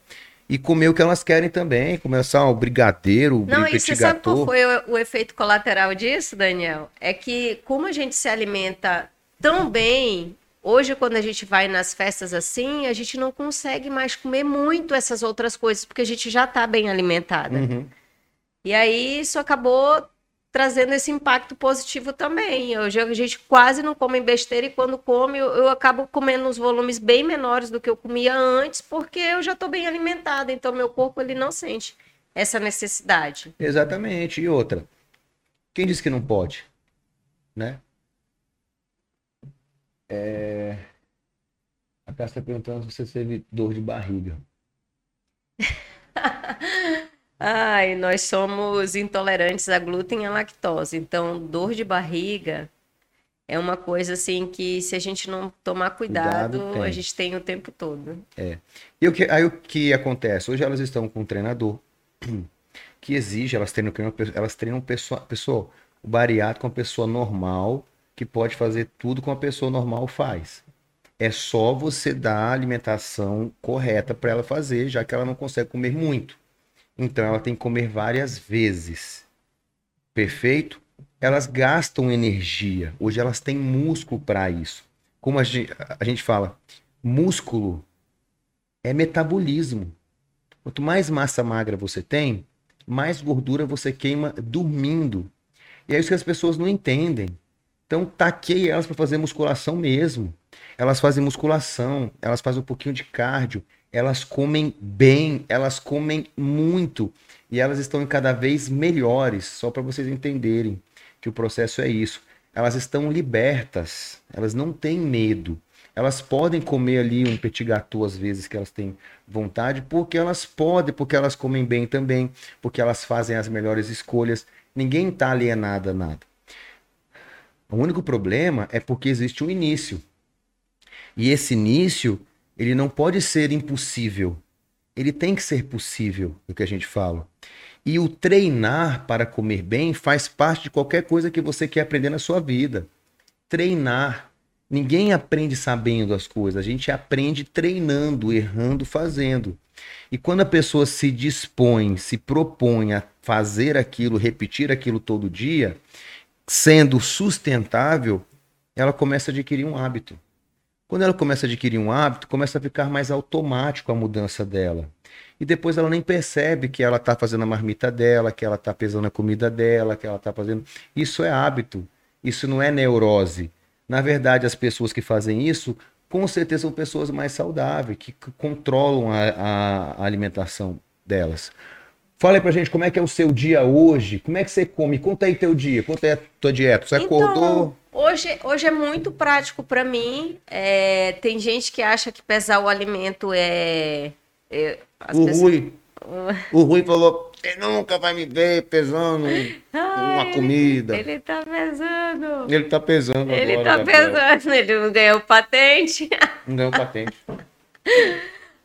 e comer o que elas querem também, começar o brigadeiro, o Não, e você sabe qual foi o, o efeito colateral disso, Daniel? É que como a gente se alimenta tão bem, hoje quando a gente vai nas festas assim, a gente não consegue mais comer muito essas outras coisas, porque a gente já está bem alimentada. Uhum. E aí isso acabou trazendo esse impacto positivo também. Hoje a gente quase não come besteira e quando come eu, eu acabo comendo uns volumes bem menores do que eu comia antes, porque eu já estou bem alimentada, então meu corpo ele não sente essa necessidade. Exatamente. E outra, quem disse que não pode? Né? É... A Cássia está perguntando se você teve dor de barriga. Ai, nós somos intolerantes a glúten e a lactose. Então, dor de barriga é uma coisa assim que se a gente não tomar cuidado, Cuidado, a gente tem o tempo todo. E o que, aí o que acontece? Hoje elas estão com um treinador que exige, elas treinam, elas treinam pessoa, pessoa, o bariátrico é uma pessoa normal que pode fazer tudo que uma pessoa normal faz. É só você dar a alimentação correta para ela fazer, já que ela não consegue comer muito. Então ela tem que comer várias vezes. Perfeito? Elas gastam energia. Hoje elas têm músculo para isso. Como a gente, a gente fala, músculo é metabolismo. Quanto mais massa magra você tem, mais gordura você queima dormindo. E é isso que as pessoas não entendem. Então, taquei elas para fazer musculação mesmo. Elas fazem musculação, elas fazem um pouquinho de cardio, elas comem bem, elas comem muito e elas estão cada vez melhores, só para vocês entenderem que o processo é isso. Elas estão libertas, elas não têm medo. Elas podem comer ali um petit gâteau às vezes que elas têm vontade, porque elas podem, porque elas comem bem também, porque elas fazem as melhores escolhas. Ninguém está alienado a nada. O único problema é porque existe um início. E esse início, ele não pode ser impossível. Ele tem que ser possível, é o que a gente fala. E o treinar para comer bem faz parte de qualquer coisa que você quer aprender na sua vida. Treinar. Ninguém aprende sabendo as coisas, a gente aprende treinando, errando, fazendo. E quando a pessoa se dispõe, se propõe a fazer aquilo, repetir aquilo todo dia, sendo sustentável, ela começa a adquirir um hábito. Quando ela começa a adquirir um hábito, começa a ficar mais automático a mudança dela. E depois ela nem percebe que ela está fazendo a marmita dela, que ela está pesando a comida dela, que ela está fazendo. Isso é hábito. Isso não é neurose. Na verdade, as pessoas que fazem isso, com certeza são pessoas mais saudáveis, que controlam a, a- alimentação delas. Fala aí pra gente como é que é o seu dia hoje, como é que você come, conta aí teu dia, conta aí a tua dieta. Você acordou, Então, hoje, hoje é muito prático para mim. É, tem gente que acha que pesar o alimento é. é- o pessoas- Rui, o Rui falou, você nunca vai me ver pesando uma Ai, comida. Ele tá pesando. Ele tá pesando Ele agora, tá pesando, ele não ganhou patente. Não ganhou patente.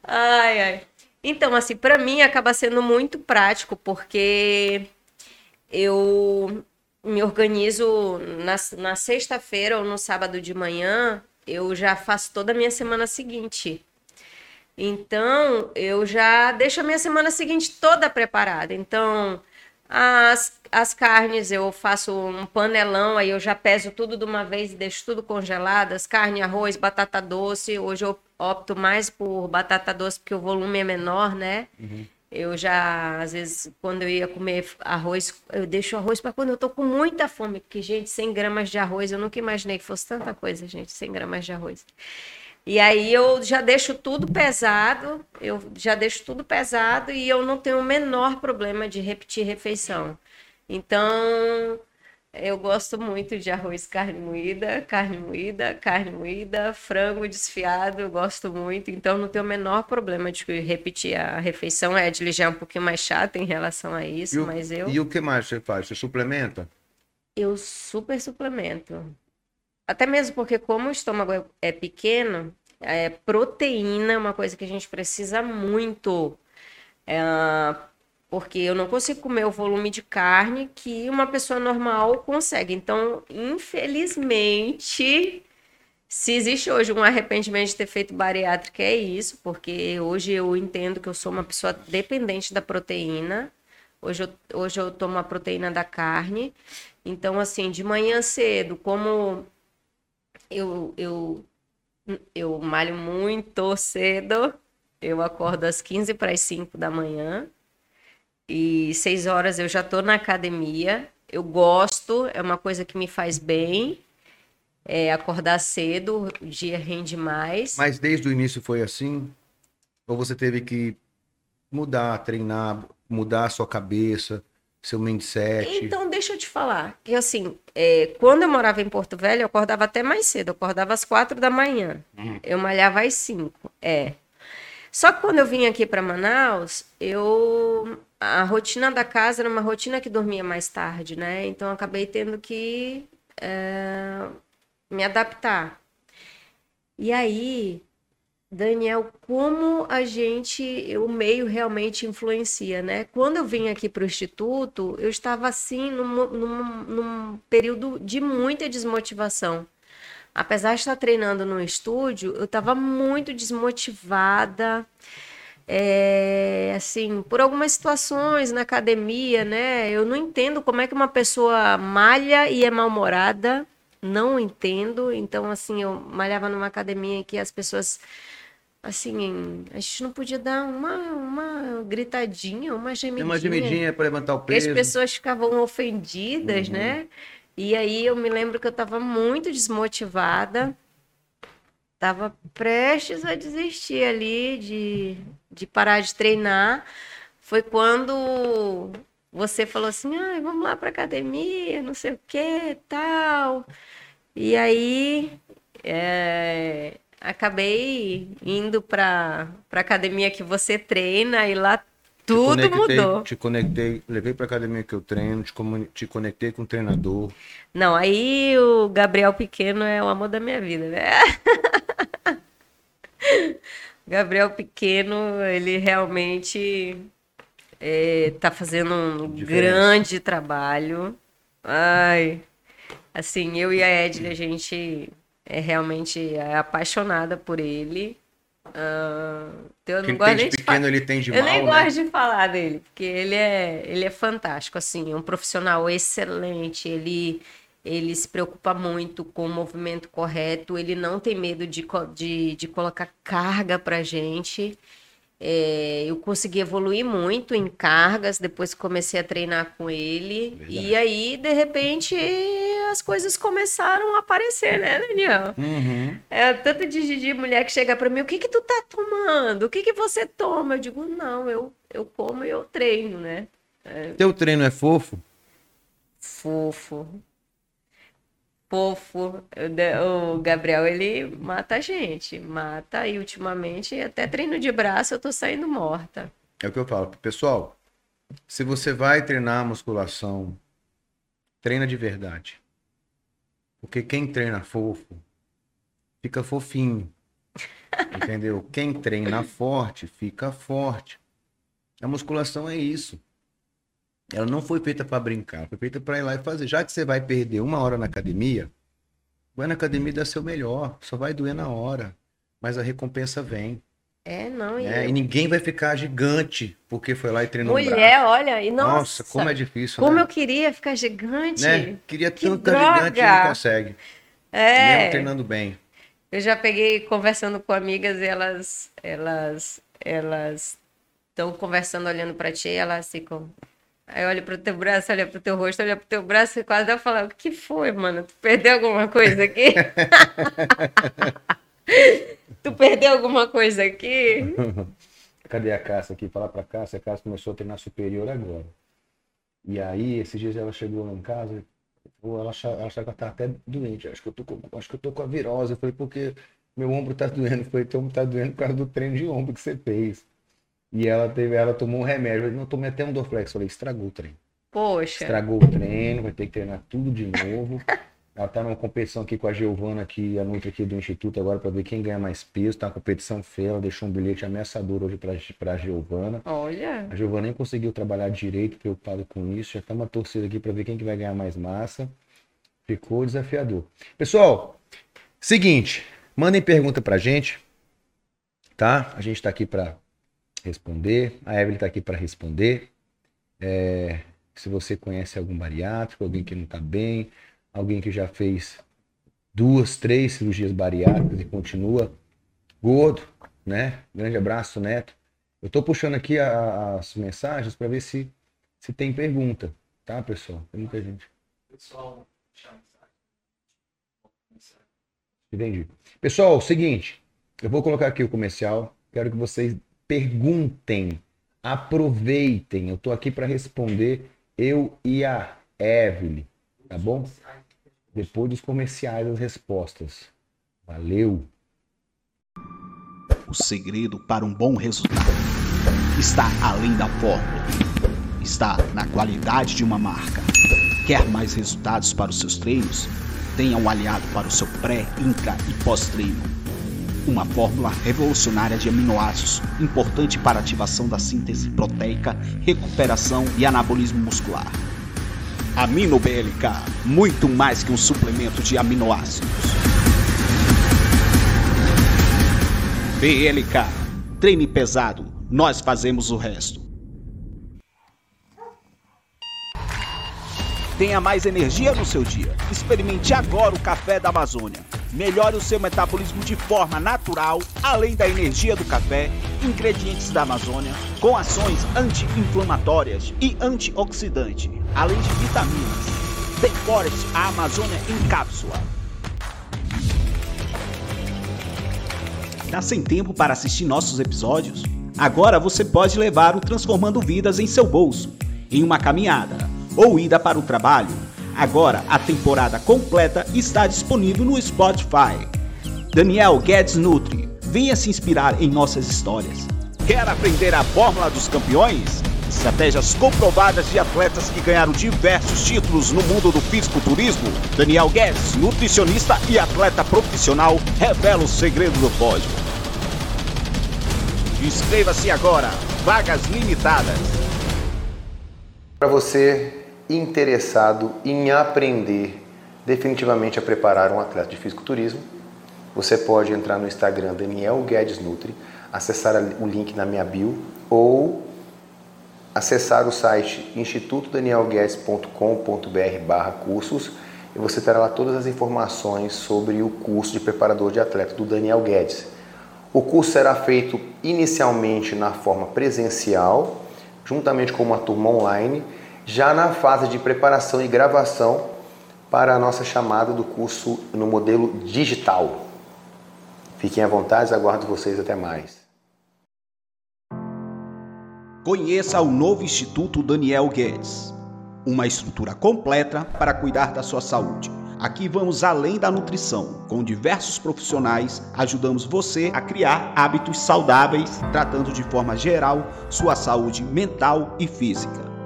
Ai, ai. Então, assim, para mim acaba sendo muito prático, porque eu me organizo na, na sexta-feira ou no sábado de manhã, eu já faço toda a minha semana seguinte. Então, eu já deixo a minha semana seguinte toda preparada. Então, as, as carnes eu faço um panelão, aí eu já peso tudo de uma vez e deixo tudo congeladas, carne, arroz, batata doce. Hoje eu opto mais por batata doce porque o volume é menor, né? Eu já, às vezes, quando eu ia comer arroz, eu deixo arroz para quando eu tô com muita fome, porque, gente, 100 gramas de arroz, eu nunca imaginei que fosse tanta coisa, gente, 100 gramas de arroz. E aí eu já deixo tudo pesado, eu já deixo tudo pesado e eu não tenho o menor problema de repetir refeição. Então, eu gosto muito de arroz, carne moída, carne moída, carne moída, frango desfiado, eu gosto muito. Então, não tenho o menor problema de repetir a refeição. A Edley já é um pouquinho mais chata em relação a isso, o, mas eu, e o que mais você faz? Você suplementa? eu super suplemento. até mesmo porque como o estômago é, é pequeno, é, proteína é uma coisa que a gente precisa muito. É, porque eu não consigo comer o volume de carne que uma pessoa normal consegue. Então, infelizmente, se existe hoje um arrependimento de ter feito bariátrica, é isso, porque hoje eu entendo que eu sou uma pessoa dependente da proteína. Hoje eu, hoje eu tomo a proteína da carne. Então, assim, de manhã cedo, como eu, eu, eu malho muito cedo, eu acordo às 15 para as 5 da manhã. E 6 horas eu já estou na academia. Eu gosto, é uma coisa que me faz bem. É, acordar cedo, o dia rende mais. Mas desde o início foi assim? Ou você teve que mudar, treinar, mudar a sua cabeça, seu mindset? Então, deixa eu te falar. Que assim, é, quando eu morava em Porto Velho, eu acordava até mais cedo. Eu acordava às quatro da manhã. Hum. Eu malhava às cinco. É. Só que quando eu vim aqui para Manaus, eu a rotina da casa era uma rotina que dormia mais tarde, né? Então acabei tendo que é, me adaptar. E aí, Daniel, como a gente, o meio realmente influencia, né? Quando eu vim aqui para o Instituto, eu estava assim num, num, num, período de muita desmotivação. Apesar de estar treinando no estúdio, eu estava muito desmotivada. É, assim, por algumas situações na academia, né? Eu não entendo como é que uma pessoa malha e é mal-humorada não entendo. Então, assim, eu malhava numa academia que as pessoas, assim, a gente não podia dar uma, uma gritadinha, uma gemidinha. Uma gemidinha para levantar o peso. as pessoas ficavam ofendidas, uhum. né? E aí eu me lembro que eu estava muito desmotivada. Tava prestes a desistir ali de, de parar de treinar. Foi quando você falou assim, ah, vamos lá para academia, não sei o que, tal. E aí é, acabei indo para a academia que você treina e lá tudo te mudou. Te conectei, levei para academia que eu treino, te, te conectei com o treinador. Não, aí o Gabriel Pequeno é o amor da minha vida, né? Gabriel Pequeno, ele realmente está é, fazendo um grande trabalho. Ai, assim, eu e a Edna, a gente é realmente apaixonada por ele. Uh, eu não gosto de pequeno ele tem de Eu mal, nem né? gosto de falar dele, porque ele é, ele é fantástico, assim, é um profissional excelente, ele, ele se preocupa muito com o movimento correto, ele não tem medo de, de, de colocar carga pra gente. É, eu consegui evoluir muito em cargas depois que comecei a treinar com ele. Verdade. E aí, de repente, as coisas começaram a aparecer, né, Daniel? Uhum. É tanto de, de mulher que chega para mim: o que que tu tá tomando? O que que você toma? Eu digo: não, eu, eu como e eu treino, né? É... Teu treino é fofo? Fofo fofo. O Gabriel, ele mata a gente. Mata e ultimamente, até treino de braço, eu tô saindo morta. É o que eu falo. Pessoal, se você vai treinar musculação, treina de verdade. Porque quem treina fofo, fica fofinho. Entendeu? Quem treina forte, fica forte. A musculação é isso. Ela não foi feita para brincar, foi feita para ir lá e fazer. Já que você vai perder uma hora na academia, vai na academia dá seu melhor, só vai doer na hora, mas a recompensa vem. É, não. É, e ninguém vai ficar gigante porque foi lá e treinou Mulher, olha, e nossa, nossa, como é difícil. Como né? eu queria ficar gigante. Né? Queria que tanto gigante e não consegue. É. Mesmo treinando bem. Eu já peguei conversando com amigas e elas, elas, elas estão conversando olhando para ti, e elas ficam, Aí olha pro teu braço, olha pro teu rosto, olha pro teu braço e quase dá falar, o que foi, mano? Tu perdeu alguma coisa aqui? tu perdeu alguma coisa aqui? Cadê a Cássia aqui? Fala pra Cássia, a Cássia começou a treinar superior agora. E aí, esses dias ela chegou lá em casa, ela achava, ela achava que ela tava até doente. Acho que, eu tô com, acho que eu tô com a virose. Eu falei, porque meu ombro tá doendo. Eu falei, teu ombro tá doendo por causa do treino de ombro que você fez. E ela teve, ela tomou um remédio. Eu não tomei até um Dorflex. Falei, estragou o treino. Poxa. Estragou o treino, vai ter que treinar tudo de novo. Ela tá numa competição aqui com a Giovana, aqui, a Nutri aqui do Instituto, agora para ver quem ganha mais peso. Tá uma competição feia, ela deixou um bilhete ameaçador hoje pra, pra Giovana. Olha. A Giovana nem conseguiu trabalhar direito, preocupado com isso. Já tá uma torcida aqui para ver quem que vai ganhar mais massa. Ficou desafiador. Pessoal, seguinte, mandem pergunta pra gente, tá? A gente tá aqui para responder. A Evelyn tá aqui para responder. É, se você conhece algum bariátrico, alguém que não tá bem, alguém que já fez duas, três cirurgias bariátricas e continua gordo, né? Grande abraço, Neto. Eu tô puxando aqui a, as mensagens para ver se, se tem pergunta, tá, pessoal? Tem muita gente. Pessoal, Entendi. Pessoal, seguinte, eu vou colocar aqui o comercial. Quero que vocês perguntem, aproveitem. Eu tô aqui para responder eu e a Evelyn, tá bom? depois dos comerciais as respostas. Valeu! O segredo para um bom resultado está além da fórmula. Está na qualidade de uma marca. Quer mais resultados para os seus treinos? Tenha um aliado para o seu pré, intra e pós-treino. Uma fórmula revolucionária de aminoácidos, importante para ativação da síntese proteica, recuperação e anabolismo muscular Amino BLK, muito mais que um suplemento de aminoácidos. BLK, treine pesado, nós fazemos o resto. Tenha mais energia no seu dia. Experimente agora o café da Amazônia. Melhore o seu metabolismo de forma natural, além da energia do café, ingredientes da Amazônia, com ações anti-inflamatórias e antioxidante, além de vitaminas. The Forest, a Amazônia em cápsula. Tá sem tempo para assistir nossos episódios? Agora você pode levar o Transformando Vidas em seu bolso, em uma caminhada ou ida para o trabalho. Agora a temporada completa está disponível no Spotify. Daniel Guedes Nutri, venha se inspirar em nossas histórias. Quer aprender a fórmula dos campeões? Estratégias comprovadas de atletas que ganharam diversos títulos no mundo do fisiculturismo? Daniel Guedes, nutricionista e atleta profissional, revela o segredo do pódio. Inscreva-se agora, vagas limitadas. Para você interessado em aprender definitivamente a preparar um atleta de fisiculturismo, você pode entrar no Instagram Daniel Guedes Nutri, acessar o link na minha bio ou acessar o site institutodanielguedes.com.br cursos e você terá lá todas as informações sobre o curso de preparador de atleta do Daniel Guedes. O curso será feito inicialmente na forma presencial, juntamente com uma turma online, já na fase de preparação e gravação para a nossa chamada do curso no modelo digital. Fiquem à vontade, aguardo vocês até mais. Conheça o novo Instituto Daniel Guedes, uma estrutura completa para cuidar da sua saúde. Aqui vamos além da nutrição. Com diversos profissionais, ajudamos você a criar hábitos saudáveis, tratando de forma geral sua saúde mental e física.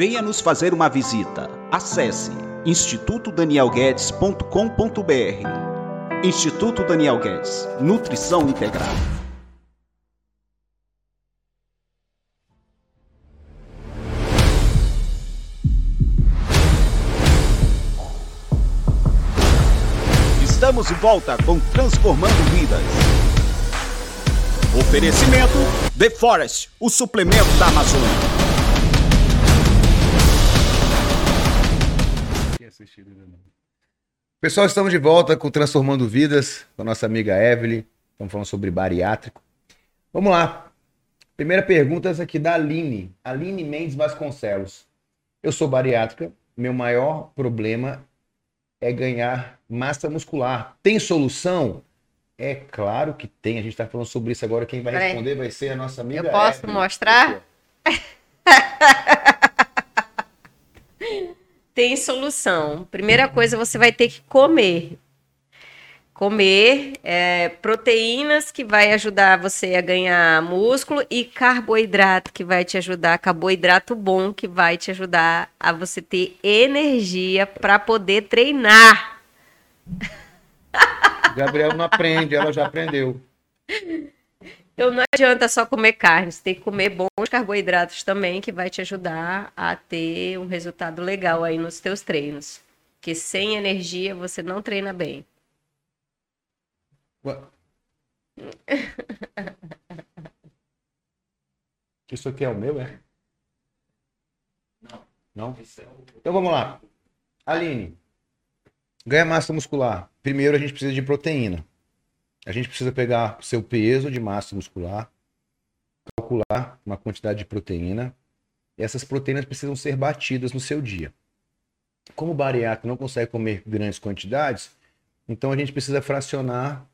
Venha nos fazer uma visita. Acesse institutodanielguedes.com.br. Instituto Daniel Guedes. Nutrição integrada. Estamos de volta com Transformando Vidas. Oferecimento The Forest, o suplemento da Amazônia. Pessoal, estamos de volta com Transformando Vidas, com a nossa amiga Evelyn. Estamos falando sobre bariátrico. Vamos lá. Primeira pergunta é essa aqui da Aline. Aline Mendes Vasconcelos. Eu sou bariátrica. Meu maior problema é ganhar massa muscular. Tem solução? É claro que tem. A gente está falando sobre isso agora. Quem vai responder vai ser a nossa amiga. Eu posso Evelyn. mostrar? tem solução. Primeira coisa, você vai ter que comer. comer é, proteínas que vai ajudar você a ganhar músculo e carboidrato que vai te ajudar, carboidrato bom que vai te ajudar a você ter energia para poder treinar. Gabriel não aprende, ela já aprendeu. Então não adianta só comer carne, você tem que comer bons carboidratos também, que vai te ajudar a ter um resultado legal aí nos teus treinos. Porque sem energia você não treina bem. Isso aqui é o meu, é? Não. Não? Então vamos lá. Aline, ganha massa muscular. Primeiro a gente precisa de proteína. A gente precisa pegar o seu peso de massa muscular, calcular uma quantidade de proteína. Essas proteínas precisam ser batidas no seu dia. Como o bariátrico não consegue comer grandes quantidades, então a gente precisa fracionar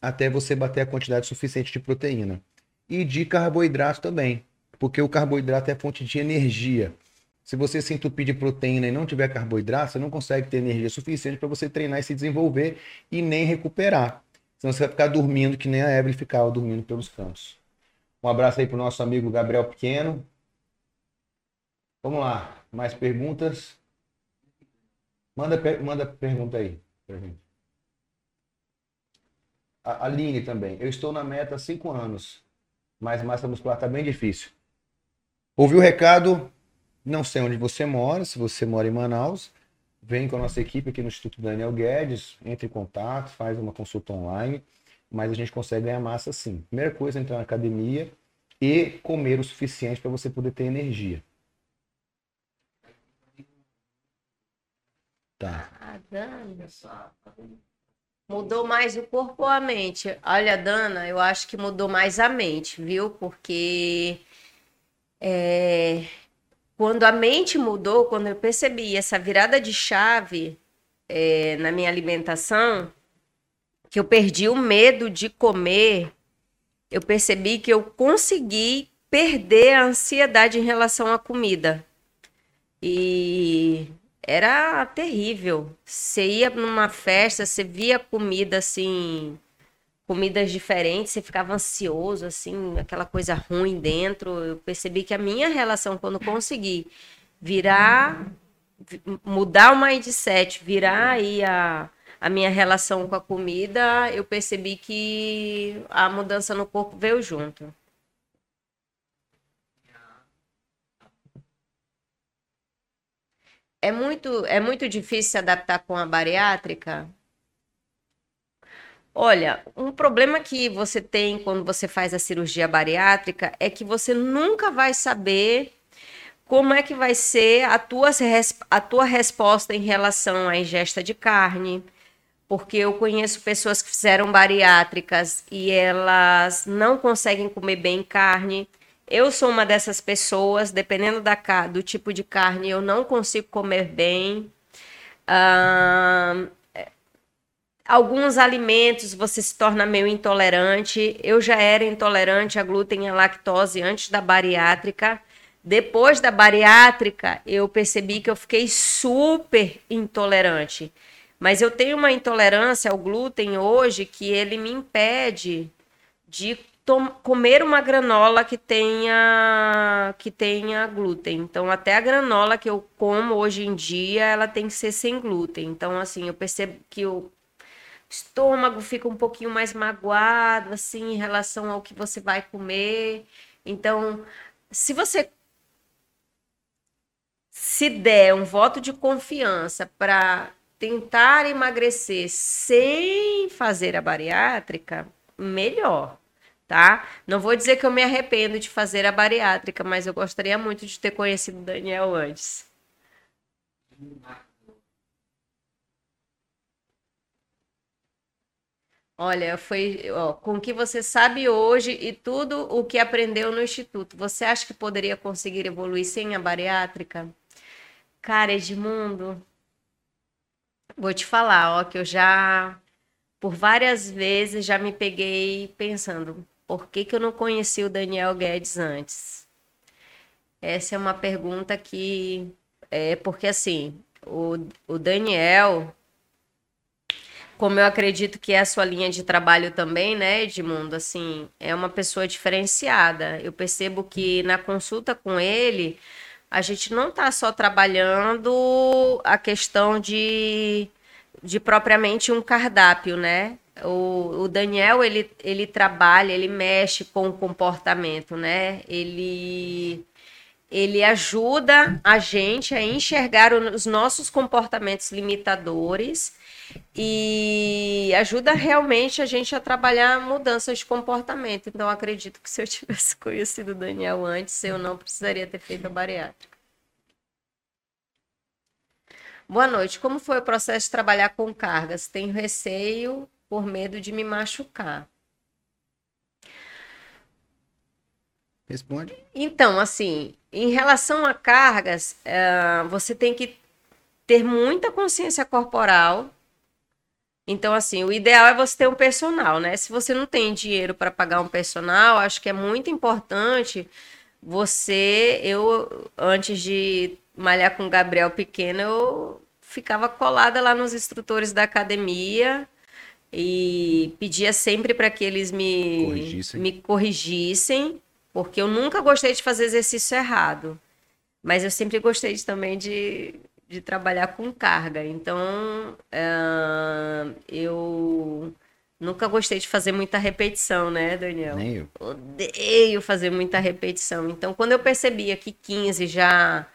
até você bater a quantidade suficiente de proteína. E de carboidrato também, porque o carboidrato é fonte de energia. Se você se entupir de proteína e não tiver carboidrato, você não consegue ter energia suficiente para você treinar e se desenvolver e nem recuperar. Senão você vai ficar dormindo que nem a Evelyn ficava dormindo pelos cantos. Um abraço aí para o nosso amigo Gabriel Pequeno. Vamos lá, mais perguntas? Manda, manda pergunta aí pra gente. A Aline também. Eu estou na meta há cinco anos, mas massa muscular está bem difícil. Ouviu o recado? Não sei onde você mora, se você mora em Manaus, vem com a nossa equipe aqui no Instituto Daniel Guedes, entre em contato, faz uma consulta online, mas a gente consegue ganhar massa sim. Primeira coisa, entrar na academia e comer o suficiente para você poder ter energia. Tá. Ah, Mudou mais o corpo ou a mente? Olha, Dana, eu acho que mudou mais a mente, viu? Porque é, quando a mente mudou, quando eu percebi essa virada de chave é, na minha alimentação, que eu perdi o medo de comer, eu percebi que eu consegui perder a ansiedade em relação à comida. E era terrível. Você ia numa festa, você via comida assim, comidas diferentes, você ficava ansioso, assim, aquela coisa ruim dentro. Eu percebi que a minha relação, quando consegui virar, mudar o mindset, virar aí a, a minha relação com a comida, eu percebi que a mudança no corpo veio junto. é muito, é muito difícil se adaptar com a bariátrica? Olha, um problema que você tem quando você faz a cirurgia bariátrica é que você nunca vai saber como é que vai ser a tua, a tua resposta em relação à ingesta de carne. Porque eu conheço pessoas que fizeram bariátricas e elas não conseguem comer bem carne eu sou uma dessas pessoas, dependendo da, do tipo de carne, eu não consigo comer bem. Alguns alimentos você se torna meio intolerante. Eu já era intolerante a glúten e a lactose antes da bariátrica. Depois da bariátrica, eu percebi que eu fiquei super intolerante. Mas eu tenho uma intolerância ao glúten hoje que ele me impede de comer uma granola que tenha que tenha glúten. Então, até a granola que eu como hoje em dia, ela tem que ser sem glúten. Então, assim, eu percebo que o estômago fica um pouquinho mais magoado, assim, em relação ao que você vai comer. Então, se você se der um voto de confiança para tentar emagrecer sem fazer a bariátrica, melhor tá? Não vou dizer que eu me arrependo de fazer a bariátrica, mas eu gostaria muito de ter conhecido o Daniel antes. Olha, foi ó, com o que você sabe hoje e tudo o que aprendeu no instituto. Você acha que poderia conseguir evoluir sem a bariátrica? Cara, Edmundo, vou te falar, ó, que eu já por várias vezes já me peguei pensando, por que, que eu não conheci o Daniel Guedes antes? Essa é uma pergunta que é porque assim, o, o Daniel como eu acredito que é a sua linha de trabalho também, né, Edmundo? Assim, é uma pessoa diferenciada. Eu percebo que na consulta com ele, a gente não está só trabalhando a questão de, de propriamente um cardápio, né? O, o, Daniel, ele, ele trabalha, ele mexe com o comportamento, né? Ele, ele ajuda a gente a enxergar os nossos comportamentos limitadores e ajuda realmente a gente a trabalhar mudanças de comportamento. Então, acredito que se eu tivesse conhecido o Daniel antes, eu não precisaria ter feito a bariátrica. Boa noite. Como foi o processo de trabalhar com cargas? Tenho receio por medo de me machucar. Responde. Então, assim, em relação a cargas, uh, você tem que ter muita consciência corporal. Então, assim, o ideal é você ter um personal, né? Se você não tem dinheiro para pagar um personal, acho que é muito importante você. Eu, antes de malhar com o Gabriel pequeno, eu ficava colada lá nos instrutores da academia e pedia sempre para que eles me corrigissem. me corrigissem, porque eu nunca gostei de fazer exercício errado. Mas eu sempre gostei de, também de, de trabalhar com carga. Então, uh, eu nunca gostei de fazer muita repetição, né, Daniel? Nem eu. Odeio fazer muita repetição. Então, quando eu percebia que 15 já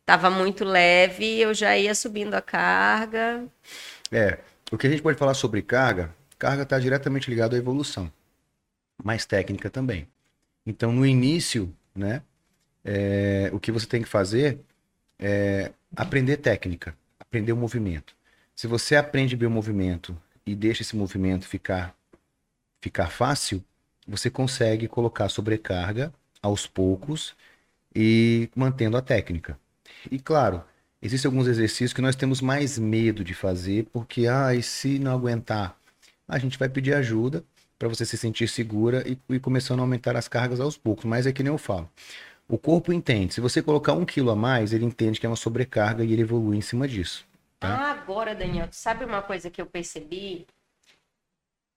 estava muito leve, eu já ia subindo a carga. É, o que a gente pode falar sobre carga, carga está diretamente ligado à evolução, mas técnica também. Então, no início, né, é, o que você tem que fazer é aprender técnica, aprender o movimento. Se você aprende bem o movimento e deixa esse movimento ficar, ficar fácil, você consegue colocar sobrecarga aos poucos e mantendo a técnica. E claro, Existem alguns exercícios que nós temos mais medo de fazer, porque, ah, e se não aguentar? A gente vai pedir ajuda para você se sentir segura e, e começando a aumentar as cargas aos poucos. Mas é que nem eu falo. O corpo entende. Se você colocar um quilo a mais, ele entende que é uma sobrecarga e ele evolui em cima disso. Tá? Ah, agora, Daniel, sabe uma coisa que eu percebi?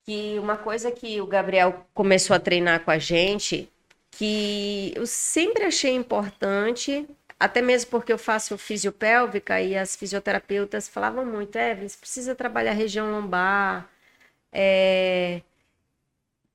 Que uma coisa que o Gabriel começou a treinar com a gente, que eu sempre achei importante até mesmo porque eu faço fisiopélvica e as fisioterapeutas falavam muito, é, você precisa trabalhar a região lombar, é,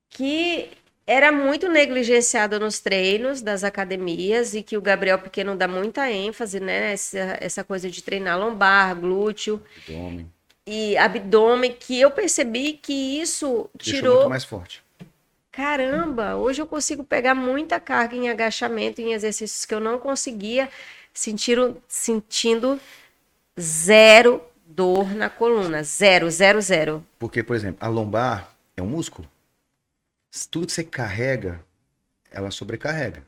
que era muito negligenciado nos treinos das academias e que o Gabriel Pequeno dá muita ênfase, né? Essa, essa coisa de treinar lombar, glúteo. Abdômen. E abdômen, que eu percebi que isso Deixou tirou. Muito mais forte caramba, hoje eu consigo pegar muita carga em agachamento, em exercícios que eu não conseguia, sentindo zero dor na coluna. Zero, zero, zero. Porque, por exemplo, a lombar é um músculo. Tudo que você carrega, ela sobrecarrega.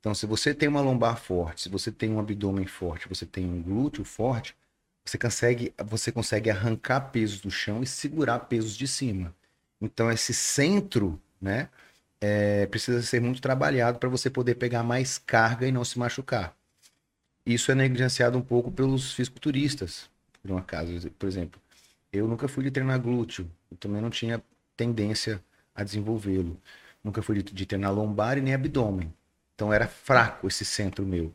Então, se você tem uma lombar forte, se você tem um abdômen forte, você tem um glúteo forte, você consegue, você consegue arrancar pesos do chão e segurar pesos de cima. Então, esse centro né? É, precisa ser muito trabalhado para você poder pegar mais carga e não se machucar. Isso é negligenciado um pouco pelos fisiculturistas, por um acaso. Por exemplo, eu nunca fui de treinar glúteo, eu também não tinha tendência a desenvolvê-lo. Nunca fui de, de treinar lombar e nem abdômen. Então era fraco esse centro meu.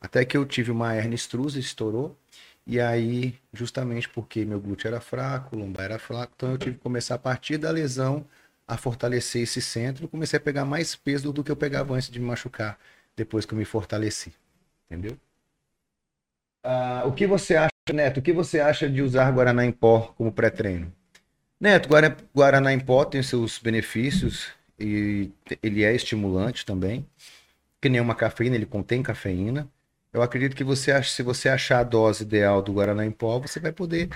Até que eu tive uma hernia extrusa, estourou, e aí, justamente porque meu glúteo era fraco, lombar era fraco, então eu tive que começar a partir da lesão a fortalecer esse centro, comecei a pegar mais peso do que eu pegava antes de me machucar, depois que eu me fortaleci. Entendeu? Ah, o que você acha, Neto? O que você acha de usar Guaraná em pó como pré-treino? Neto, Guaraná em pó tem seus benefícios e ele é estimulante também. Que nem uma cafeína, ele contém cafeína. Eu acredito que você, se você achar a dose ideal do Guaraná em pó, você vai poder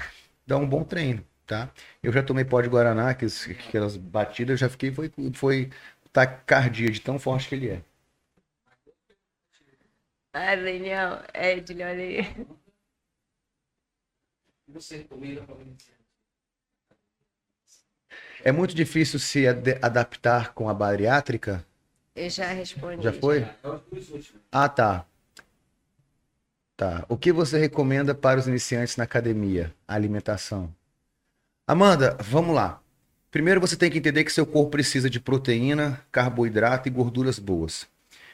dar um bom treino tá? Eu já tomei pó de Guaraná, que, aquelas batidas, eu já fiquei, foi, foi taquicardia de tão forte que ele é. Ah, Daniel, é, Edilho, olha aí. É muito difícil se ad adaptar com a bariátrica? Eu já respondi. Já foi? Ah, tá. Tá. O que você recomenda para os iniciantes na academia? A alimentação. Amanda, vamos lá. Primeiro você tem que entender que seu corpo precisa de proteína, carboidrato e gorduras boas.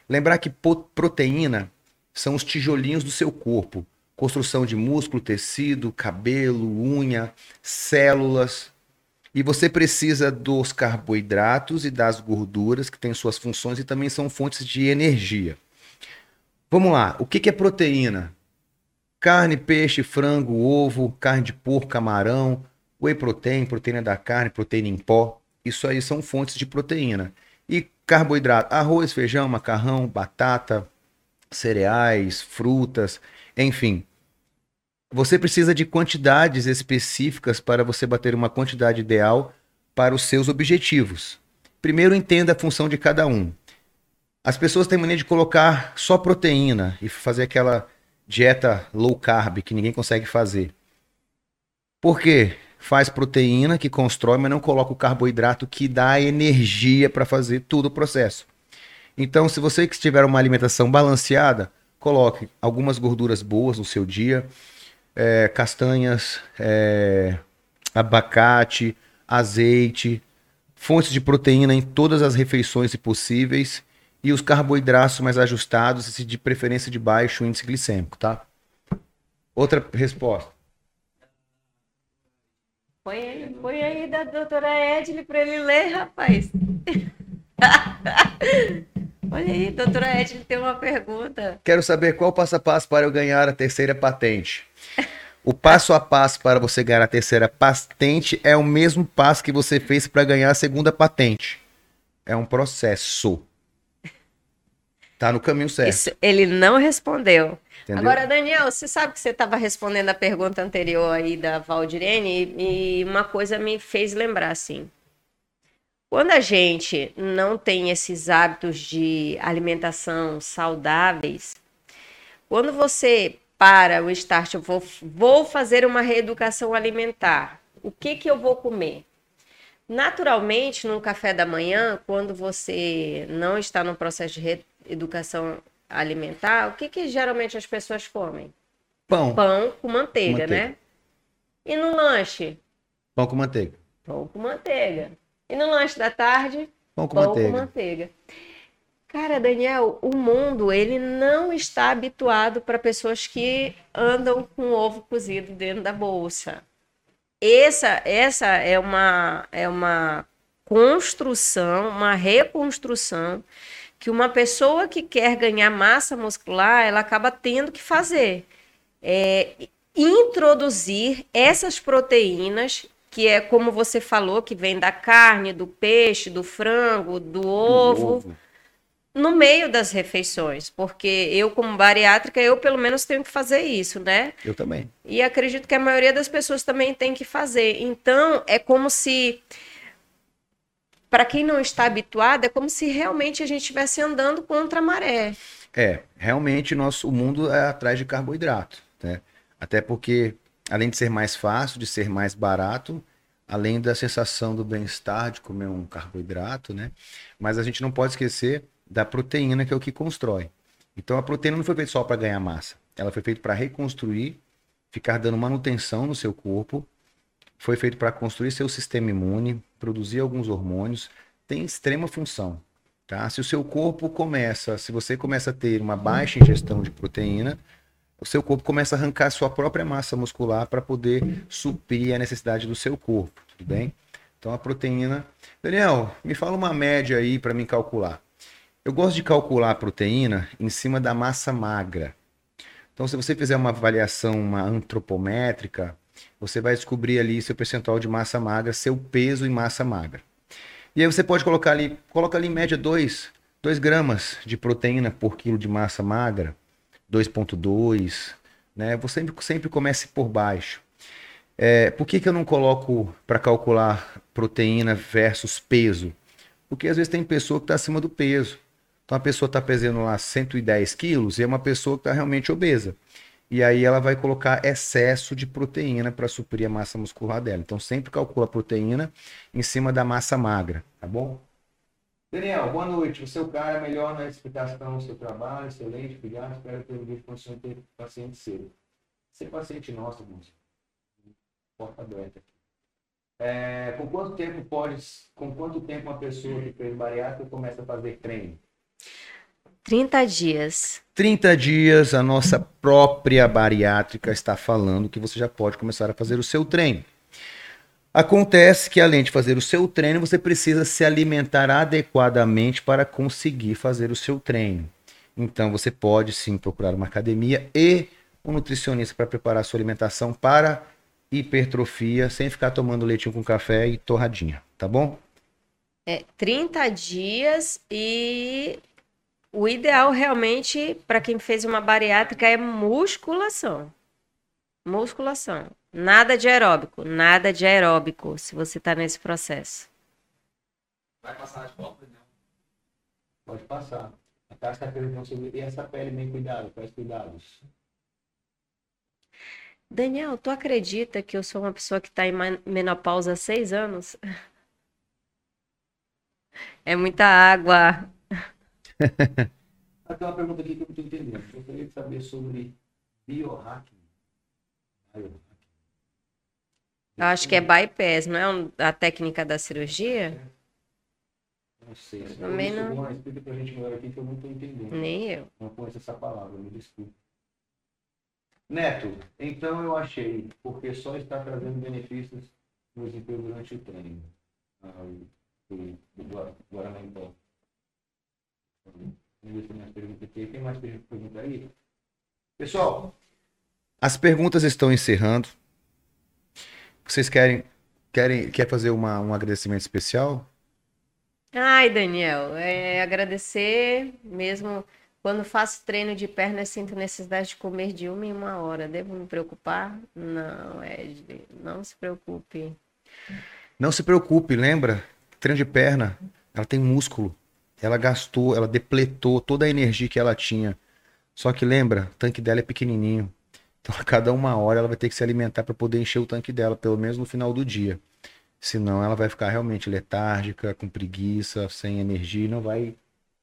Lembrar que proteína são os tijolinhos do seu corpo. Construção de músculo, tecido, cabelo, unha, células. E você precisa dos carboidratos e das gorduras, que têm suas funções e também são fontes de energia. Vamos lá, o que é proteína? Carne, peixe, frango, ovo, carne de porco, camarão, whey protein, proteína da carne, proteína em pó. Isso aí são fontes de proteína. E carboidrato, arroz, feijão, macarrão, batata, cereais, frutas, enfim. Você precisa de quantidades específicas para você bater uma quantidade ideal para os seus objetivos. Primeiro, entenda a função de cada um. As pessoas têm mania de colocar só proteína e fazer aquela dieta low carb que ninguém consegue fazer. Por quê? Faz proteína que constrói, mas não coloca o carboidrato que dá energia para fazer todo o processo. Então, se você que tiver uma alimentação balanceada, coloque algumas gorduras boas no seu dia, é, castanhas, é, abacate, azeite, fontes de proteína em todas as refeições possíveis e os carboidratos mais ajustados e de preferência de baixo índice glicêmico, tá? Outra resposta. Põe aí, põe aí da doutora Edile para ele ler, rapaz. Olha aí, doutora Edile tem uma pergunta. Quero saber qual o passo a passo para eu ganhar a terceira patente. O passo a passo para você ganhar a terceira patente é o mesmo passo que você fez para ganhar a segunda patente. É um processo. Tá no caminho certo. Isso, ele não respondeu. Entendeu? Agora, Daniel, você sabe que você estava respondendo a pergunta anterior aí da Valdirene e uma coisa me fez lembrar assim. Quando a gente não tem esses hábitos de alimentação saudáveis, quando você para o start, eu vou, vou fazer uma reeducação alimentar. O que, que eu vou comer? Naturalmente, no café da manhã, quando você não está no processo de reeducação alimentar, o que, que geralmente as pessoas comem? Pão. Pão com manteiga, manteiga, né? E no lanche? Pão com manteiga. Pão com manteiga. E no lanche da tarde? Pão com Pão manteiga. Com manteiga. Cara, Daniel, o mundo ele não está habituado para pessoas que andam com ovo cozido dentro da bolsa. Essa, essa é uma é uma construção, uma reconstrução que uma pessoa que quer ganhar massa muscular, ela acaba tendo que fazer. É, introduzir essas proteínas, que é como você falou, que vem da carne, do peixe, do frango, do ovo. Do ovo no meio das refeições, porque eu, como bariátrica, eu pelo menos tenho que fazer isso, né? Eu também. E acredito que a maioria das pessoas também tem que fazer. Então, é como se. Para quem não está habituado, é como se realmente a gente estivesse andando contra a maré. É, realmente nosso, o mundo é atrás de carboidrato, né? Até porque, além de ser mais fácil, de ser mais barato, além da sensação do bem-estar de comer um carboidrato, né? Mas a gente não pode esquecer da proteína, que é o que constrói. Então a proteína não foi feita só para ganhar massa. Ela foi feita para reconstruir, ficar dando manutenção no seu corpo. Foi feito para construir seu sistema imune, produzir alguns hormônios. Tem extrema função. Tá? Se o seu corpo começa, se você começa a ter uma baixa ingestão de proteína, o seu corpo começa a arrancar sua própria massa muscular para poder suprir a necessidade do seu corpo, tudo bem? Então a proteína. Daniel, me fala uma média aí para mim calcular. Eu gosto de calcular a proteína em cima da massa magra. Então, se você fizer uma avaliação uma antropométrica, você vai descobrir ali seu percentual de massa magra, seu peso em massa magra. E aí você pode colocar ali, coloca ali em média 2, 2 gramas de proteína por quilo de massa magra, 2,2, né? Você sempre, sempre comece por baixo. É, por que, que eu não coloco para calcular proteína versus peso? Porque às vezes tem pessoa que está acima do peso. Então a pessoa está pesando lá 110 quilos e é uma pessoa que está realmente obesa. E aí ela vai colocar excesso de proteína para suprir a massa muscular dela. Então sempre calcula a proteína em cima da massa magra, tá bom? Daniel, boa noite. O seu cara é melhor na explicação do seu trabalho, excelente, obrigado. Espero ter um vídeo de ter paciente seu. Ser paciente nosso, moço. Porta aberta aqui. É, com quanto tempo pode, com quanto tempo uma pessoa que fez bariátrica começa a fazer treino? 30 dias. 30 dias, a nossa própria bariátrica está falando que você já pode começar a fazer o seu treino. Acontece que além de fazer o seu treino, você precisa se alimentar adequadamente para conseguir fazer o seu treino. Então você pode sim procurar uma academia e um nutricionista para preparar a sua alimentação para hipertrofia, sem ficar tomando leitinho com café e torradinha, tá bom? É 30 dias e o ideal realmente para quem fez uma bariátrica é musculação. Musculação. Nada de aeróbico, nada de aeróbico, se você está nesse processo. Vai passar as copas, não? Pode passar. A sobre e essa pele bem cuidado, quais cuidados? Daniel, tu acredita que eu sou uma pessoa que está em menopausa há seis anos? É muita água. Tem uma pergunta aqui que eu não estou entendendo. Eu queria saber sobre biohacking. Eu acho que é bypass, não é a técnica da cirurgia? Não sei. Se Também não. Explica pra gente melhor aqui que eu não estou entendendo. Nem eu. Não conheço essa palavra, me desculpe. Neto, então eu achei, porque só está trazendo benefícios no desempenho durante o treino. Ah, do, do mais perguntas aqui. Tem mais perguntas aí? Pessoal, as perguntas estão encerrando. Vocês querem, querem quer fazer uma, um agradecimento especial? Ai, Daniel, é agradecer mesmo. Quando faço treino de perna, sinto necessidade de comer de uma em uma hora. Devo me preocupar? Não, Ed, não se preocupe. Não se preocupe, lembra? Treino de perna, ela tem músculo. Ela gastou, ela depletou toda a energia que ela tinha. Só que lembra, o tanque dela é pequenininho. Então a cada uma hora ela vai ter que se alimentar para poder encher o tanque dela, pelo menos no final do dia. Senão ela vai ficar realmente letárgica, com preguiça, sem energia e não vai,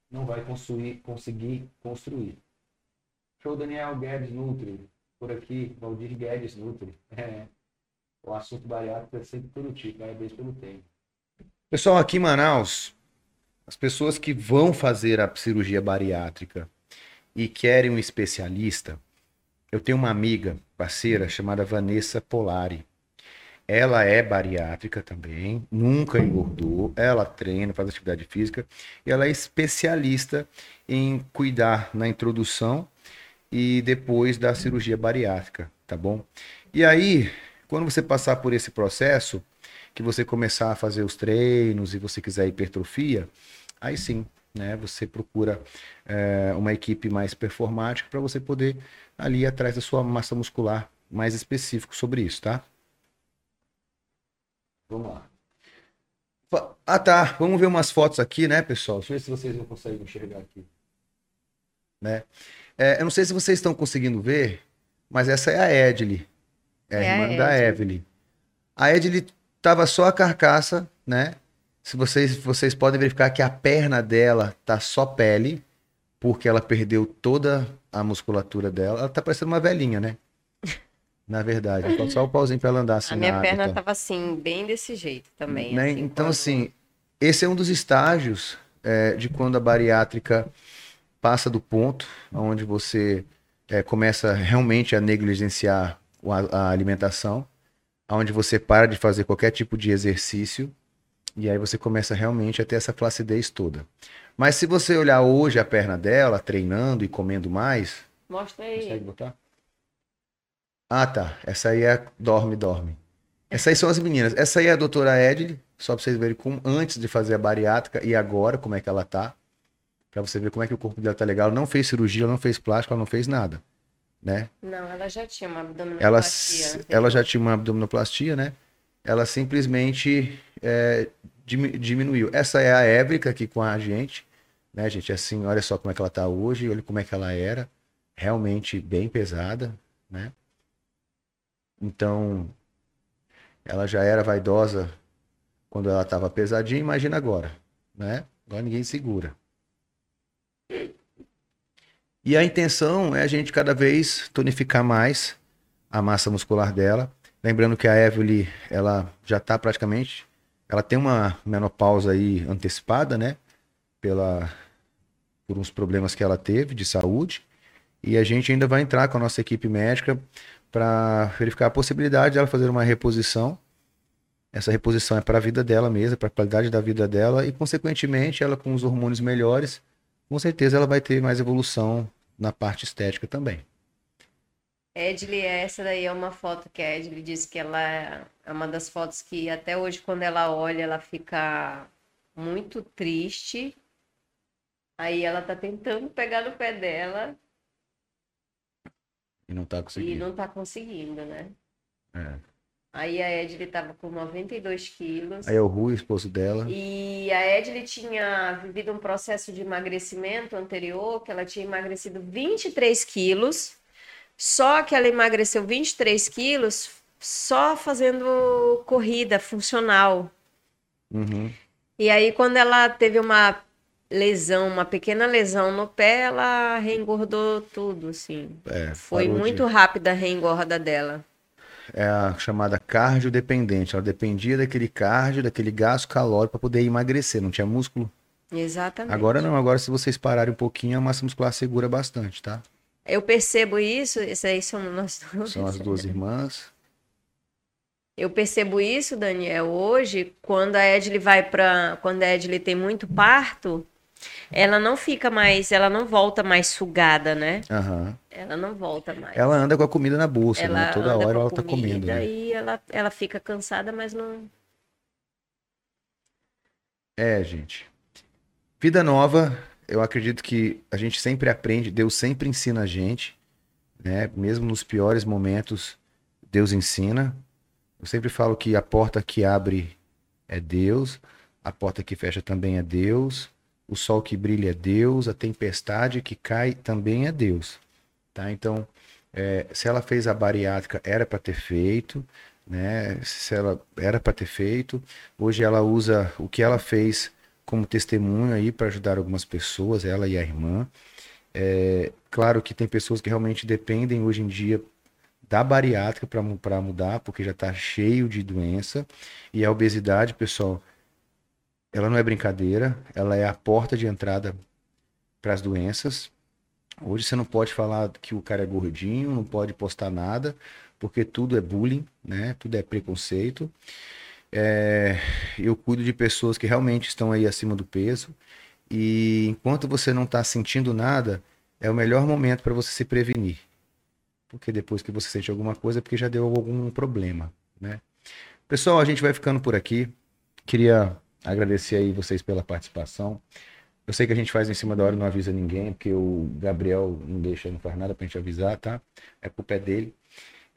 não vai construir, conseguir construir. Show Daniel Guedes Nutri. Por aqui, Valdir Guedes Nutri. É. O assunto bariátrico é sempre produtivo. Parabéns pelo tempo. Pessoal, aqui em Manaus, as pessoas que vão fazer a cirurgia bariátrica e querem um especialista, eu tenho uma amiga, parceira, chamada Vanessa Polari. Ela é bariátrica também, nunca engordou, ela treina, faz atividade física e ela é especialista em cuidar na introdução e depois da cirurgia bariátrica, tá bom? E aí, quando você passar por esse processo, que você começar a fazer os treinos e você quiser hipertrofia, aí sim, né, você procura é, uma equipe mais performática para você poder ali atrás da sua massa muscular mais específico sobre isso, tá? Vamos lá. Ah, tá. Vamos ver umas fotos aqui, né, pessoal? Deixa eu ver se vocês não conseguem enxergar aqui. Né? É, eu não sei se vocês estão conseguindo ver, mas essa é a Edley. É a é irmã a da Evelyn. A Edley tava só a carcaça, né? Se vocês, vocês podem verificar que a perna dela tá só pele, porque ela perdeu toda a musculatura dela. Ela tá parecendo uma velhinha, né? Na verdade, falta só o pauzinho para ela andar assim. A minha perna então. tava assim, bem desse jeito também. Né? Assim, então, quando... assim, esse é um dos estágios é, de quando a bariátrica passa do ponto onde você é, começa realmente a negligenciar a, a alimentação, onde você para de fazer qualquer tipo de exercício e aí você começa realmente a ter essa flacidez toda. Mas se você olhar hoje a perna dela, treinando e comendo mais. Mostra aí. Consegue botar? Ah, tá. Essa aí é Dorme, Dorme. Essas aí são as meninas. Essa aí é a doutora Edley, só pra vocês verem como antes de fazer a bariátrica e agora, como é que ela tá. Pra você ver como é que o corpo dela tá legal. Ela não fez cirurgia, ela não fez plástico, ela não fez nada. Né? Não, ela já tinha uma abdominoplastia. Ela, ela já tinha uma abdominoplastia, né? Ela simplesmente é, diminuiu. Essa é a Ébrica aqui com a gente, né, gente? Assim, olha só como é que ela tá hoje, olha como é que ela era, realmente bem pesada, né? Então, ela já era vaidosa quando ela estava pesadinha, imagina agora, né? Agora ninguém segura. E a intenção é a gente cada vez tonificar mais a massa muscular dela Lembrando que a Evelyn, ela já está praticamente, ela tem uma menopausa aí antecipada, né? Pela, por uns problemas que ela teve de saúde. E a gente ainda vai entrar com a nossa equipe médica para verificar a possibilidade de ela fazer uma reposição. Essa reposição é para a vida dela mesma, para a qualidade da vida dela e, consequentemente, ela com os hormônios melhores, com certeza ela vai ter mais evolução na parte estética também. Edley, essa daí é uma foto que a Edley disse que ela é uma das fotos que até hoje, quando ela olha, ela fica muito triste. Aí ela tá tentando pegar no pé dela E não tá e conseguindo. não tá conseguindo, né? É. Aí a Edley tava com 92 quilos. Aí é o Rui, esposo dela. E a Edley tinha vivido um processo de emagrecimento anterior, que ela tinha emagrecido 23 quilos, só que ela emagreceu 23 quilos só fazendo corrida funcional. Uhum. E aí, quando ela teve uma lesão, uma pequena lesão no pé, ela reengordou tudo, assim. É, Foi parou de- muito rápida a reengorda dela. É a chamada cardiodependente. Ela dependia daquele cardio, daquele gasto calórico para poder emagrecer. Não tinha músculo. Exatamente. Agora não. Agora, se vocês pararem um pouquinho, a massa muscular segura bastante, tá? Eu percebo isso, isso aí são nós duas. São as duas irmãs. Eu percebo isso, Daniel, hoje, quando a Edley vai para, quando a Edley tem muito parto, ela não fica mais, ela não volta mais sugada, né? Aham. Ela não volta mais. Ela anda com a comida na bolsa, Ela né? Toda hora ela tá comendo. Né? E ela, ela fica cansada, mas não. É, gente. Vida nova, eu acredito que a gente sempre aprende, Deus sempre ensina a gente, né? Mesmo nos piores momentos, Deus ensina. Eu sempre falo que a porta que abre é Deus, a porta que fecha também é Deus, o sol que brilha é Deus, a tempestade que cai também é Deus, tá? Então, é, se ela fez a bariátrica, era para ter feito, né? Se ela era para ter feito, Hoje ela usa o que ela fez como testemunho aí para ajudar algumas pessoas, ela e a irmã. É, claro que tem pessoas que realmente dependem hoje em dia da bariátrica para mudar, porque já está cheio de doença. E a obesidade, pessoal, ela não é brincadeira, ela é a porta de entrada para as doenças. Hoje você não pode falar que o cara é gordinho, não pode postar nada, porque tudo é bullying, né? Tudo é preconceito. É, eu cuido de pessoas que realmente estão aí acima do peso. E enquanto você não está sentindo nada, é o melhor momento para você se prevenir. Porque depois que você sente alguma coisa, é porque já deu algum problema, né? Pessoal, a gente vai ficando por aqui. Queria agradecer aí vocês pela participação. Eu sei que a gente faz em cima da hora não avisa ninguém, porque o Gabriel não deixa, não faz nada pra gente avisar, tá? É culpa é dele.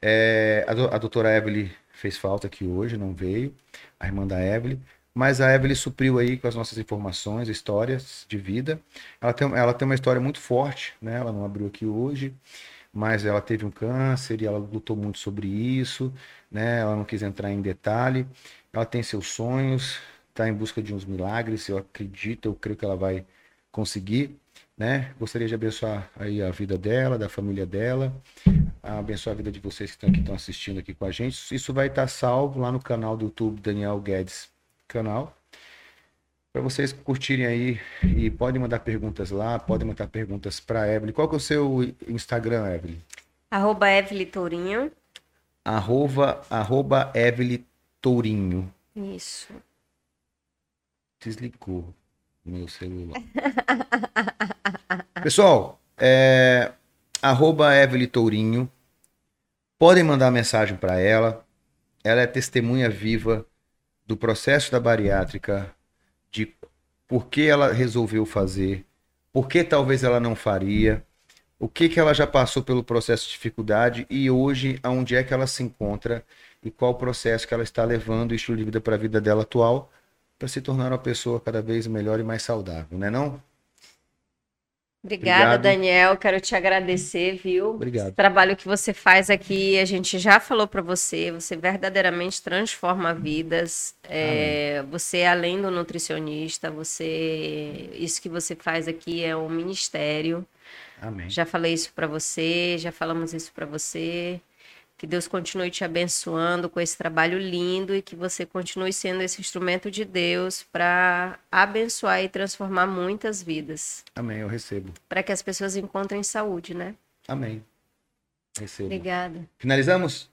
É, a, do- a doutora Evelyn fez falta aqui hoje, não veio, a irmã da Evelyn, mas a Evelyn supriu aí com as nossas informações, histórias de vida. Ela tem, ela tem uma história muito forte, né? Ela não abriu aqui hoje, mas ela teve um câncer e ela lutou muito sobre isso, né? Ela não quis entrar em detalhe. Ela tem seus sonhos, está em busca de uns milagres, eu acredito, eu creio que ela vai conseguir, né? Gostaria de abençoar aí a vida dela, da família dela, abençoar a vida de vocês que estão aqui, estão assistindo aqui com a gente. Isso vai estar salvo lá no canal do YouTube Daniel Guedes canal. Para vocês curtirem aí e podem mandar perguntas lá, podem mandar perguntas para Evelyn. Qual que é o seu Instagram, Evelyn? Arroba Evelyn Tourinho. Arroba, arroba Evelyn Tourinho. Isso. Desligou meu celular. Pessoal, é, arroba Evelyn Tourinho. Podem mandar mensagem para ela. Ela é testemunha viva do processo da bariátrica, de por que ela resolveu fazer, por que talvez ela não faria, o que, que ela já passou pelo processo de dificuldade e hoje aonde é que ela se encontra e qual o processo que ela está levando o estilo de vida para a vida dela atual para se tornar uma pessoa cada vez melhor e mais saudável, né não? Obrigada, Obrigado. Daniel. Quero te agradecer, viu? Obrigado. Esse trabalho que você faz aqui, a gente já falou para você. Você verdadeiramente transforma vidas. É, você, além do nutricionista, você, isso que você faz aqui é um ministério. Amém. Já falei isso para você, já falamos isso para você. Que Deus continue te abençoando com esse trabalho lindo e que você continue sendo esse instrumento de Deus para abençoar e transformar muitas vidas. Amém, eu recebo. Para que as pessoas encontrem saúde, né? Amém. Recebo. Obrigada. Finalizamos?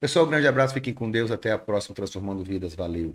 Pessoal, um grande abraço, fiquem com Deus. Até a próxima Transformando Vidas. Valeu.